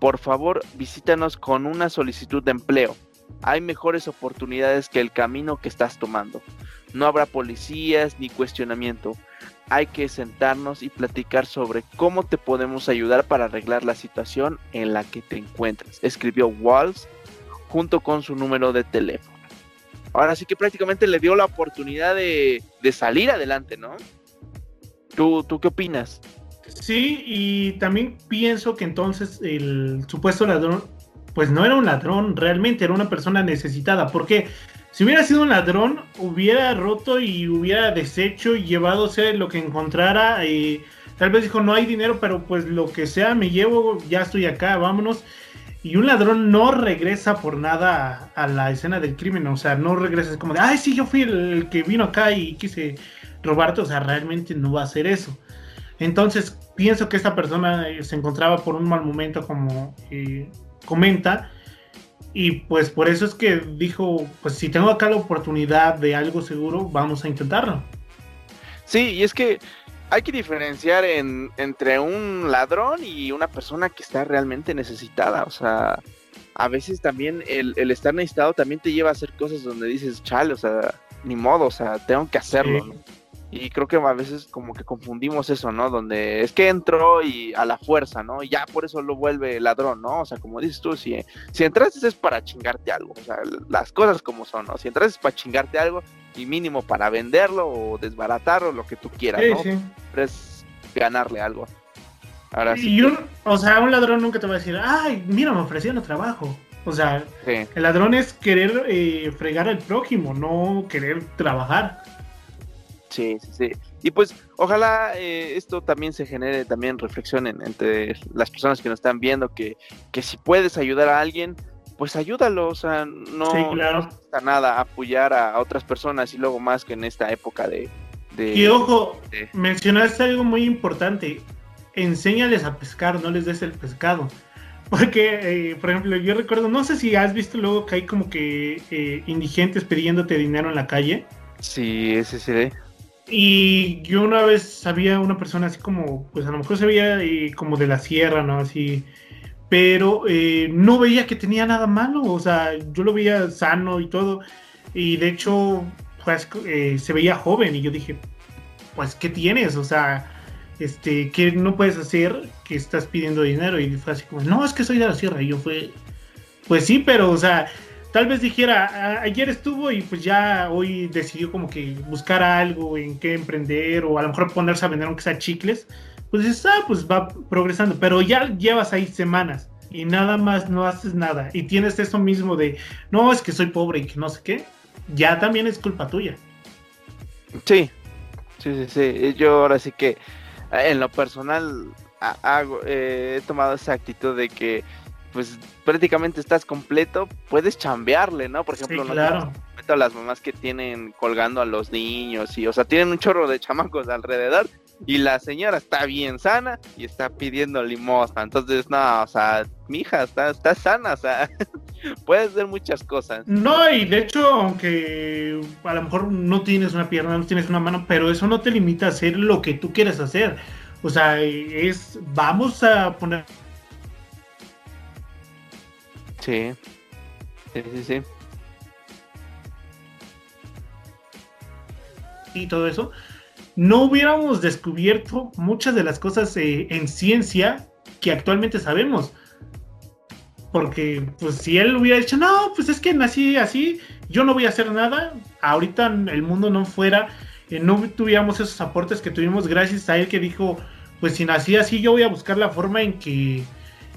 por favor visítanos con una solicitud de empleo. Hay mejores oportunidades que el camino que estás tomando. No habrá policías ni cuestionamiento. Hay que sentarnos y platicar sobre cómo te podemos ayudar para arreglar la situación en la que te encuentras. Escribió Walls junto con su número de teléfono ahora sí que prácticamente le dio la oportunidad de, salir adelante, ¿no? ¿Tú, ¿Tú qué opinas? Sí, y también pienso que entonces el supuesto ladrón, pues no era un ladrón, realmente era una persona necesitada, porque si hubiera sido un ladrón, hubiera roto y hubiera deshecho y llevadose lo que encontrara, y tal vez dijo, no hay dinero, pero pues lo que sea, me llevo, ya estoy acá, vámonos y un ladrón no regresa por nada a, la escena del crimen, o sea, no regresa como de, ay, sí, yo fui el, que vino acá y quise robarte, o sea, realmente no va a hacer eso. Entonces, pienso que esta persona eh, se encontraba por un mal momento, como eh, comenta, y pues por eso es que dijo, pues si tengo acá la oportunidad de algo seguro, vamos a intentarlo. Sí, y es que hay que diferenciar en, entre un ladrón y una persona que está realmente necesitada. O sea, a veces también el, el estar necesitado también te lleva a hacer cosas donde dices, chale, o sea, ni modo, o sea, tengo que hacerlo. Y creo que a veces como que confundimos eso, ¿no? Donde es que entró y a la fuerza, ¿no? Y ya por eso lo vuelve ladrón, ¿no? O sea, como dices tú, si, si entraste es para chingarte algo, o sea, las cosas como son, ¿no? Si entraste es para chingarte algo y mínimo para venderlo o desbaratarlo, lo que tú quieras, ¿no? Sí. Pero es ganarle algo. Ahora sí. Y un, o sea, un ladrón nunca te va a decir, ay, mira, me ofrecieron trabajo. O sea, el ladrón es querer eh, fregar al prójimo, no querer trabajar. Sí, sí, sí. Y pues ojalá eh, esto también se genere también reflexión entre las personas que nos están viendo, que, que si puedes ayudar a alguien, pues ayúdalo, o sea, no, sí, claro. nada apoyar a, otras personas y luego más que en esta época de... y ojo, mencionaste algo muy importante, enséñales a pescar, no les des el pescado. Porque, eh, por ejemplo, yo recuerdo, no sé si has visto luego que hay como que eh, indigentes pidiéndote dinero en la calle. Sí, ese sí. Y yo una vez sabía una persona así como, pues a lo mejor se veía eh, como de la sierra, ¿no? Así, pero eh, no veía que tenía nada malo, o sea, yo lo veía sano y todo, y de hecho, pues eh, se veía joven, y yo dije, pues, ¿qué tienes? O sea, este, ¿qué no puedes hacer que estás pidiendo dinero? Y fue así como, no, es que soy de la sierra, y yo fue, pues sí, pero, o sea, tal vez dijera, ayer estuvo y pues ya hoy decidió como que buscar algo en qué emprender o a lo mejor ponerse a vender aunque sea chicles, pues dices, ah, pues va progresando, pero ya llevas ahí semanas y nada más no haces nada y tienes eso mismo de, no, es que soy pobre y que no sé qué, ya también es culpa tuya. Sí, sí, sí, sí, yo ahora sí que en lo personal hago, eh, he tomado esa actitud de que pues prácticamente estás completo, puedes chambearle, ¿no? Por ejemplo, sí, claro. no las mamás que tienen colgando a los niños y, o sea, tienen un chorro de chamacos alrededor y la señora está bien sana y está pidiendo limosna. Entonces, no, o sea, mi hija está, está sana, o sea, puedes hacer muchas cosas. No, y de hecho, aunque a lo mejor no tienes una pierna, no tienes una mano, pero eso no te limita a hacer lo que tú quieres hacer. O sea, es, vamos a poner Sí. Sí, sí, sí. Y todo eso, no hubiéramos descubierto muchas de las cosas eh, en ciencia que actualmente sabemos. Porque, pues, si él hubiera dicho, no, pues es que nací así, yo no voy a hacer nada, ahorita el mundo no fuera, eh, no tuviéramos esos aportes que tuvimos gracias a él que dijo, pues si nací así, yo voy a buscar la forma en que,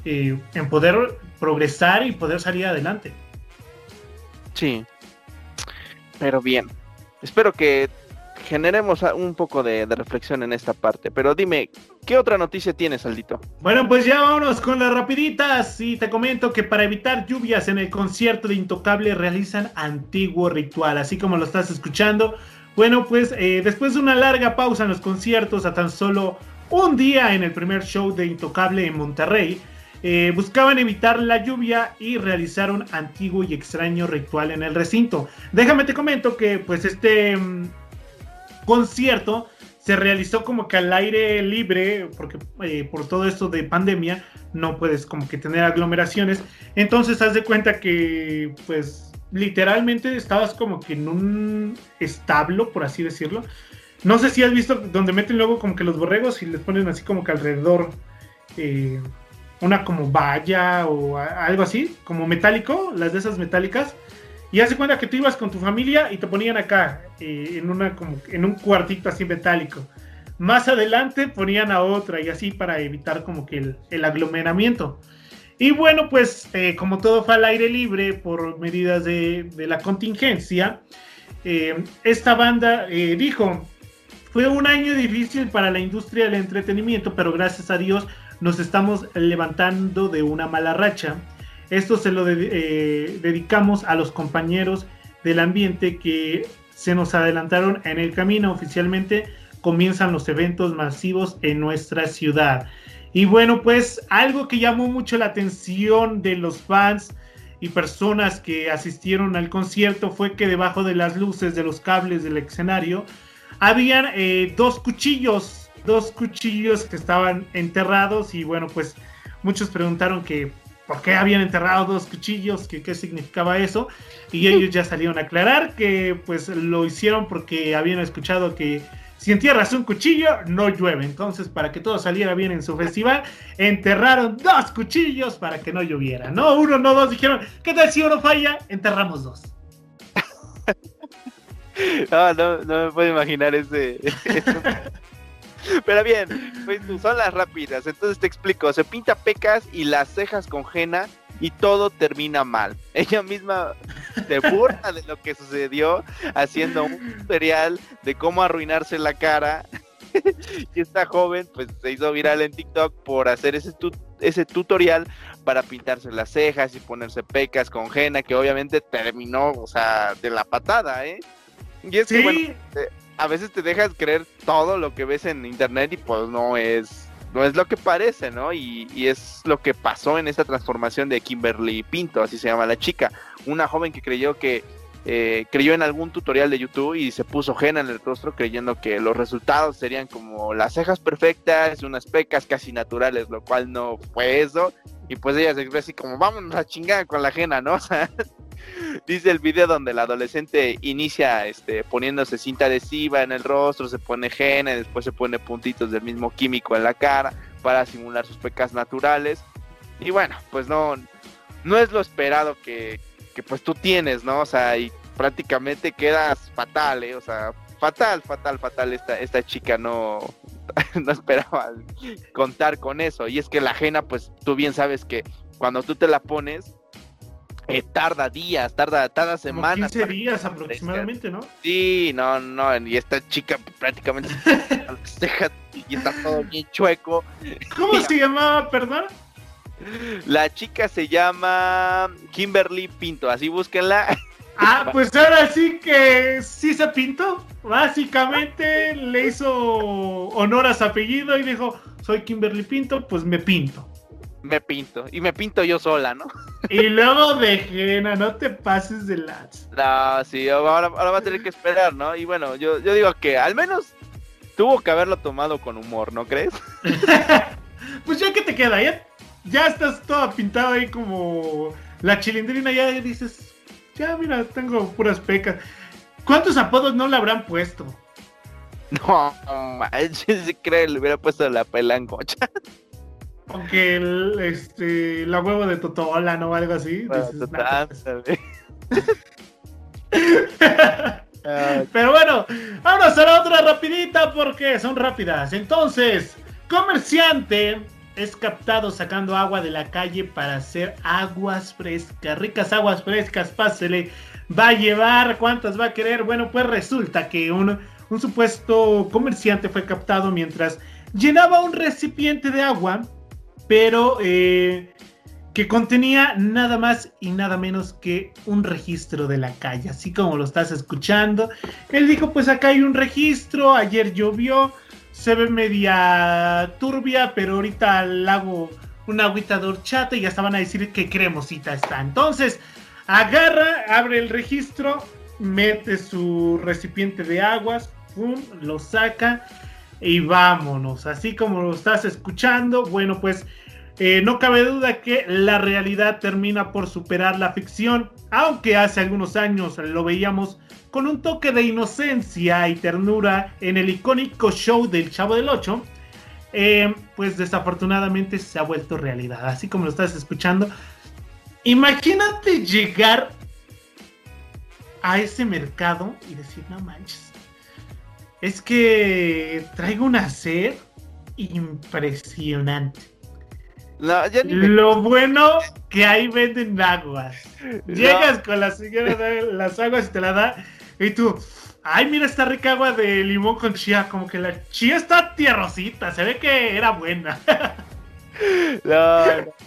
eh, en poder progresar y poder salir adelante. Sí. Pero bien. Espero que generemos un poco de, reflexión en esta parte. Pero dime, ¿qué otra noticia tienes, Aldito? Bueno, pues ya vámonos con las rapiditas. Y te comento que para evitar lluvias en el concierto de Intocable realizan antiguo ritual, así como lo estás escuchando. Bueno, pues eh, después de una larga pausa en los conciertos, a tan solo un día en el primer show de Intocable en Monterrey, eh, buscaban evitar la lluvia y realizar un antiguo y extraño ritual en el recinto. Déjame te comento que pues este mm, concierto se realizó como que al aire libre, porque eh, por todo esto de pandemia no puedes como que tener aglomeraciones. Entonces haz de cuenta que pues literalmente estabas como que en un establo, por así decirlo. No sé si has visto donde meten luego como que los borregos y les ponen así como que alrededor eh, una como valla o algo así, como metálico, las de esas metálicas. Y hace cuenta que tú ibas con tu familia y te ponían acá, eh, en, una, como, en un cuartito así metálico. Más adelante ponían a otra y así para evitar como que el, aglomeramiento. Y bueno, pues eh, como todo fue al aire libre por medidas de, la contingencia, eh, esta banda dijo, fue un año difícil para la industria del entretenimiento, pero gracias a Dios nos estamos levantando de una mala racha esto se lo eh, dedicamos a los compañeros del ambiente que se nos adelantaron en el camino. Oficialmente comienzan los eventos masivos en nuestra ciudad. Y bueno, pues algo que llamó mucho la atención de los fans y personas que asistieron al concierto fue que debajo de las luces de los cables del escenario habían eh, dos cuchillos, dos cuchillos que estaban enterrados y bueno, pues muchos preguntaron que por qué habían enterrado dos cuchillos, que qué significaba eso, y ellos ya salieron a aclarar que pues lo hicieron porque habían escuchado que si entierras un cuchillo, no llueve. Entonces, para que todo saliera bien en su festival, enterraron dos cuchillos para que no lloviera. No uno, no dos. Dijeron, ¿qué tal si uno falla? Enterramos dos. no, no, no me puedo imaginar ese... Pero bien, pues son las rápidas. Entonces te explico: se pinta pecas y las cejas con henna y todo termina mal. Ella misma se burla de lo que sucedió haciendo un tutorial de cómo arruinarse la cara. y esta joven pues se hizo viral en TikTok por hacer ese, ese tutorial para pintarse las cejas y ponerse pecas con henna que obviamente terminó, o sea, de la patada, ¿eh? Y es que, bueno, eh, a veces te dejas creer todo lo que ves en internet y pues no es no es lo que parece, ¿no? Y, es lo que pasó en esta transformación de Kimberly Pinto, así se llama la chica, una joven que creyó que eh, creyó en algún tutorial de YouTube y se puso henna en el rostro creyendo que los resultados serían como las cejas perfectas, unas pecas casi naturales, lo cual no fue eso. Y pues ella se ve así como, vámonos a chingar con la henna, ¿no? O sea, Dice el video donde la adolescente inicia este, poniéndose cinta adhesiva en el rostro, se pone gene, después se pone puntitos del mismo químico en la cara para simular sus pecas naturales. Y bueno, pues no, no es lo esperado que, que pues tú tienes, ¿no? O sea, y prácticamente quedas fatal, ¿eh? O sea, fatal, fatal, fatal. Esta, esta chica no, no esperaba contar con eso. Y es que la ajena, pues tú bien sabes que cuando tú te la pones, eh, tarda días, tarda, tarda semanas. 15 días aproximadamente, ¿no? Sí, no, no, y esta chica prácticamente y está todo bien chueco. ¿Cómo se llamaba, perdón? La chica se llama Kimberly Pinto, así búsquenla. Ah, pues ahora sí que sí se pintó. Básicamente le hizo honor a su apellido y dijo, soy Kimberly Pinto, pues me pinto me pinto. Y me pinto yo sola, ¿no? Y luego de Jena, no te pases de las. No, sí, ahora, ahora va a tener que esperar, ¿no? Y bueno, yo, yo digo que al menos tuvo que haberlo tomado con humor, ¿no crees? pues ya que te queda, ya, ya estás toda pintada ahí como la chilindrina ya dices, ya mira, tengo puras pecas. ¿Cuántos apodos no le habrán puesto? No, manches, creo que le hubiera puesto la pelangocha. Aunque el, este, la huevo de Totola, ¿no? Algo así. Pero bueno, vamos a la otra rapidita porque son rápidas. Entonces, comerciante es captado sacando agua de la calle para hacer aguas frescas, ricas aguas frescas, pásele, va a llevar, ¿cuántas va a querer? Bueno, pues resulta que un, un supuesto comerciante fue captado mientras llenaba un recipiente de agua, pero eh, que contenía nada más y nada menos que un registro de la calle, así como lo estás escuchando. Él dijo, pues acá hay un registro, ayer llovió, se ve media turbia, pero ahorita le hago una agüita de horchata y ya estaban a decir que cremosita está. Entonces, agarra, abre el registro, mete su recipiente de aguas, pum, lo saca y vámonos. Así como lo estás escuchando, bueno, pues eh, no cabe duda que la realidad termina por superar la ficción, aunque hace algunos años lo veíamos con un toque de inocencia y ternura en el icónico show del Chavo del Ocho, eh, pues desafortunadamente se ha vuelto realidad, así como lo estás escuchando. Imagínate llegar a ese mercado y decir, no manches, es que traigo una sed impresionante lo bueno que ahí venden aguas. Llegas con la señora de las aguas y te la da. Y tú, ay, mira esta rica agua de limón con chía. Como que la chía está tierrosita. Se ve que era buena. No,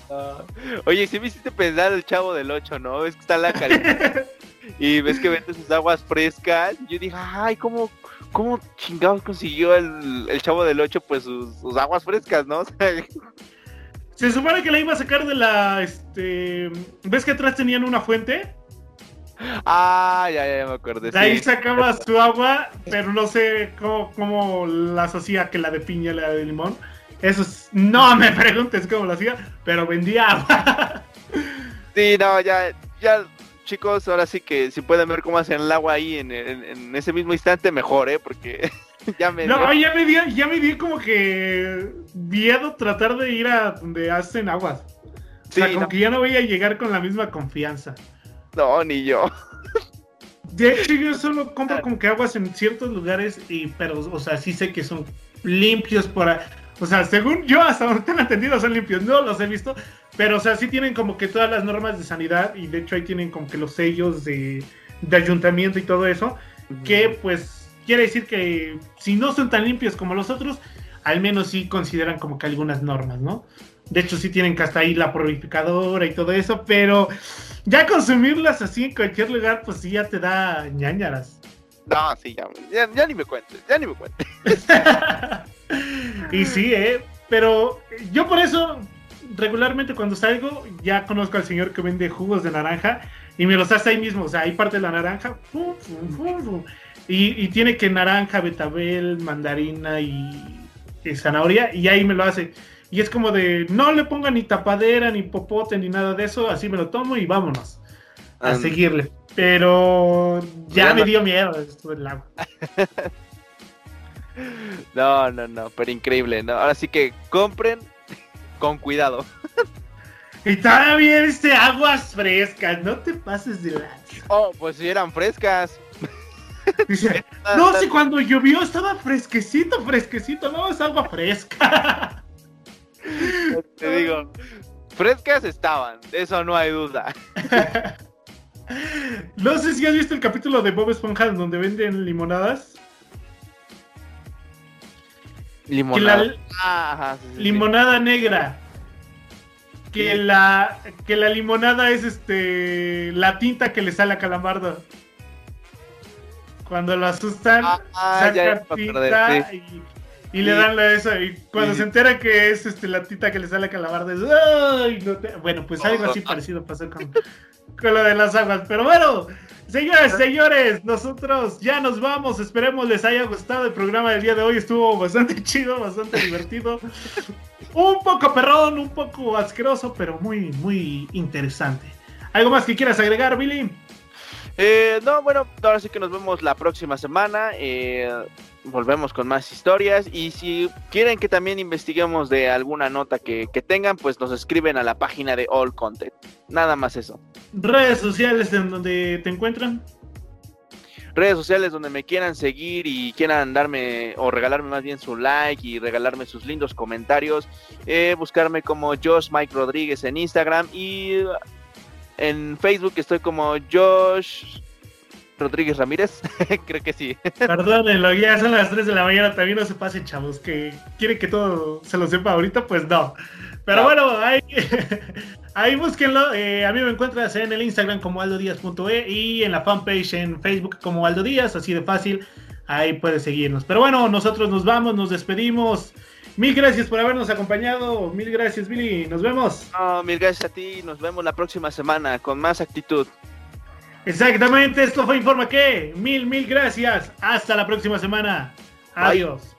no, Oye, si me hiciste pensar el chavo del 8, ¿no? Ves que está la calidad. y ves que vende sus aguas frescas. yo dije, ay, ¿cómo, cómo chingados consiguió el, el chavo del 8 pues sus, sus aguas frescas, ¿no? O sea, se supone que la iba a sacar de la. Este. ¿Ves que atrás tenían una fuente? Ah, ya, ya, me acordé. De ahí sacaba su agua, pero no sé cómo, cómo las hacía que la de piña, la de limón. Eso es, no me preguntes cómo lo hacía, pero vendía agua. Sí, no, ya, ya, chicos, ahora sí que si pueden ver cómo hacen el agua ahí en, en ese mismo instante, mejor, ¿eh? Porque ya me no, ya me dio, ya me dio como que miedo tratar de ir a donde hacen aguas. O sea, como que ya no voy a llegar con la misma confianza. No, ni yo. De hecho, yo solo compro como que aguas en ciertos lugares, y, pero, o sea, sí sé que son limpios por O sea, según yo, hasta donde tengo entendido, son limpios. No los he visto, pero, o sea, sí tienen como que todas las normas de sanidad, y de hecho ahí tienen como que los sellos de, de ayuntamiento y todo eso, que pues quiere decir que si no son tan limpios como los otros, al menos sí consideran como que algunas normas, ¿no? De hecho, sí tienen que hasta ahí la purificadora y todo eso, pero ya consumirlas así en cualquier lugar, pues sí ya te da ñañaras. No, sí, ya, ya, ni me cuentes, ya ni me cuentes. y sí, ¿eh? Pero yo por eso regularmente cuando salgo ya conozco al señor que vende jugos de naranja y me los hace ahí mismo, o sea, ahí parte de la naranja, y, tiene que naranja, betabel, mandarina y, zanahoria, y ahí me lo hace. Y es como de, no le ponga ni tapadera, ni popote, ni nada de eso, así me lo tomo y vámonos a seguirle. Pero ya me dio miedo esto del agua. no, no, no, pero increíble, ¿no? Ahora sí que compren con cuidado. Y todavía este aguas frescas, no te pases de la. Oh, pues si eran frescas. Dice, no, si cuando llovió estaba fresquecito, fresquecito, no, es agua fresca. Te digo, frescas estaban, de eso no hay duda. No sé si has visto el capítulo de Bob Esponja donde venden limonadas. Limonada. Ah, limonada negra. Que la, que la limonada es este la tinta que le sale a Calamardo. Cuando lo asustan, ah, tinta y, le dan la esa. Y cuando se entera que es este, la tinta que le sale a Calamardo, bueno, pues algo así parecido pasó con, con lo de las aguas. Pero bueno, señores, señores, nosotros ya nos vamos. Esperemos les haya gustado el programa del día de hoy. Estuvo bastante chido, bastante divertido. Un poco perrón, un poco asqueroso, pero muy, muy interesante. ¿Algo más que quieras agregar, Billy? Eh, no, bueno, ahora sí que nos vemos la próxima semana. Eh, volvemos con más historias. Y si quieren que también investiguemos de alguna nota que, que, tengan, pues nos escriben a la página de All Content. Nada más eso. Redes sociales en donde te encuentran redes sociales donde me quieran seguir y quieran darme o regalarme más bien su like y regalarme sus lindos comentarios, eh, buscarme como Josh Mike Rodríguez en Instagram y en Facebook estoy como Josh Rodríguez Ramírez, creo que sí. Perdónenlo, ya son las 3 de la mañana, también no se pasen, chavos, que quieren que todo se lo sepa ahorita, pues no. Pero bueno, ahí, ahí búsquenlo. Eh, a mí me encuentras en el Instagram como aldodías.e y en la fanpage en Facebook como Aldo Díaz, así de fácil. Ahí puedes seguirnos. Pero bueno, nosotros nos vamos, nos despedimos. Mil gracias por habernos acompañado. Mil gracias, Billy. Nos vemos. mil gracias a ti. Nos vemos la próxima semana con más actitud. Exactamente, esto fue Informa que. Mil, mil gracias. Hasta la próxima semana. Adiós.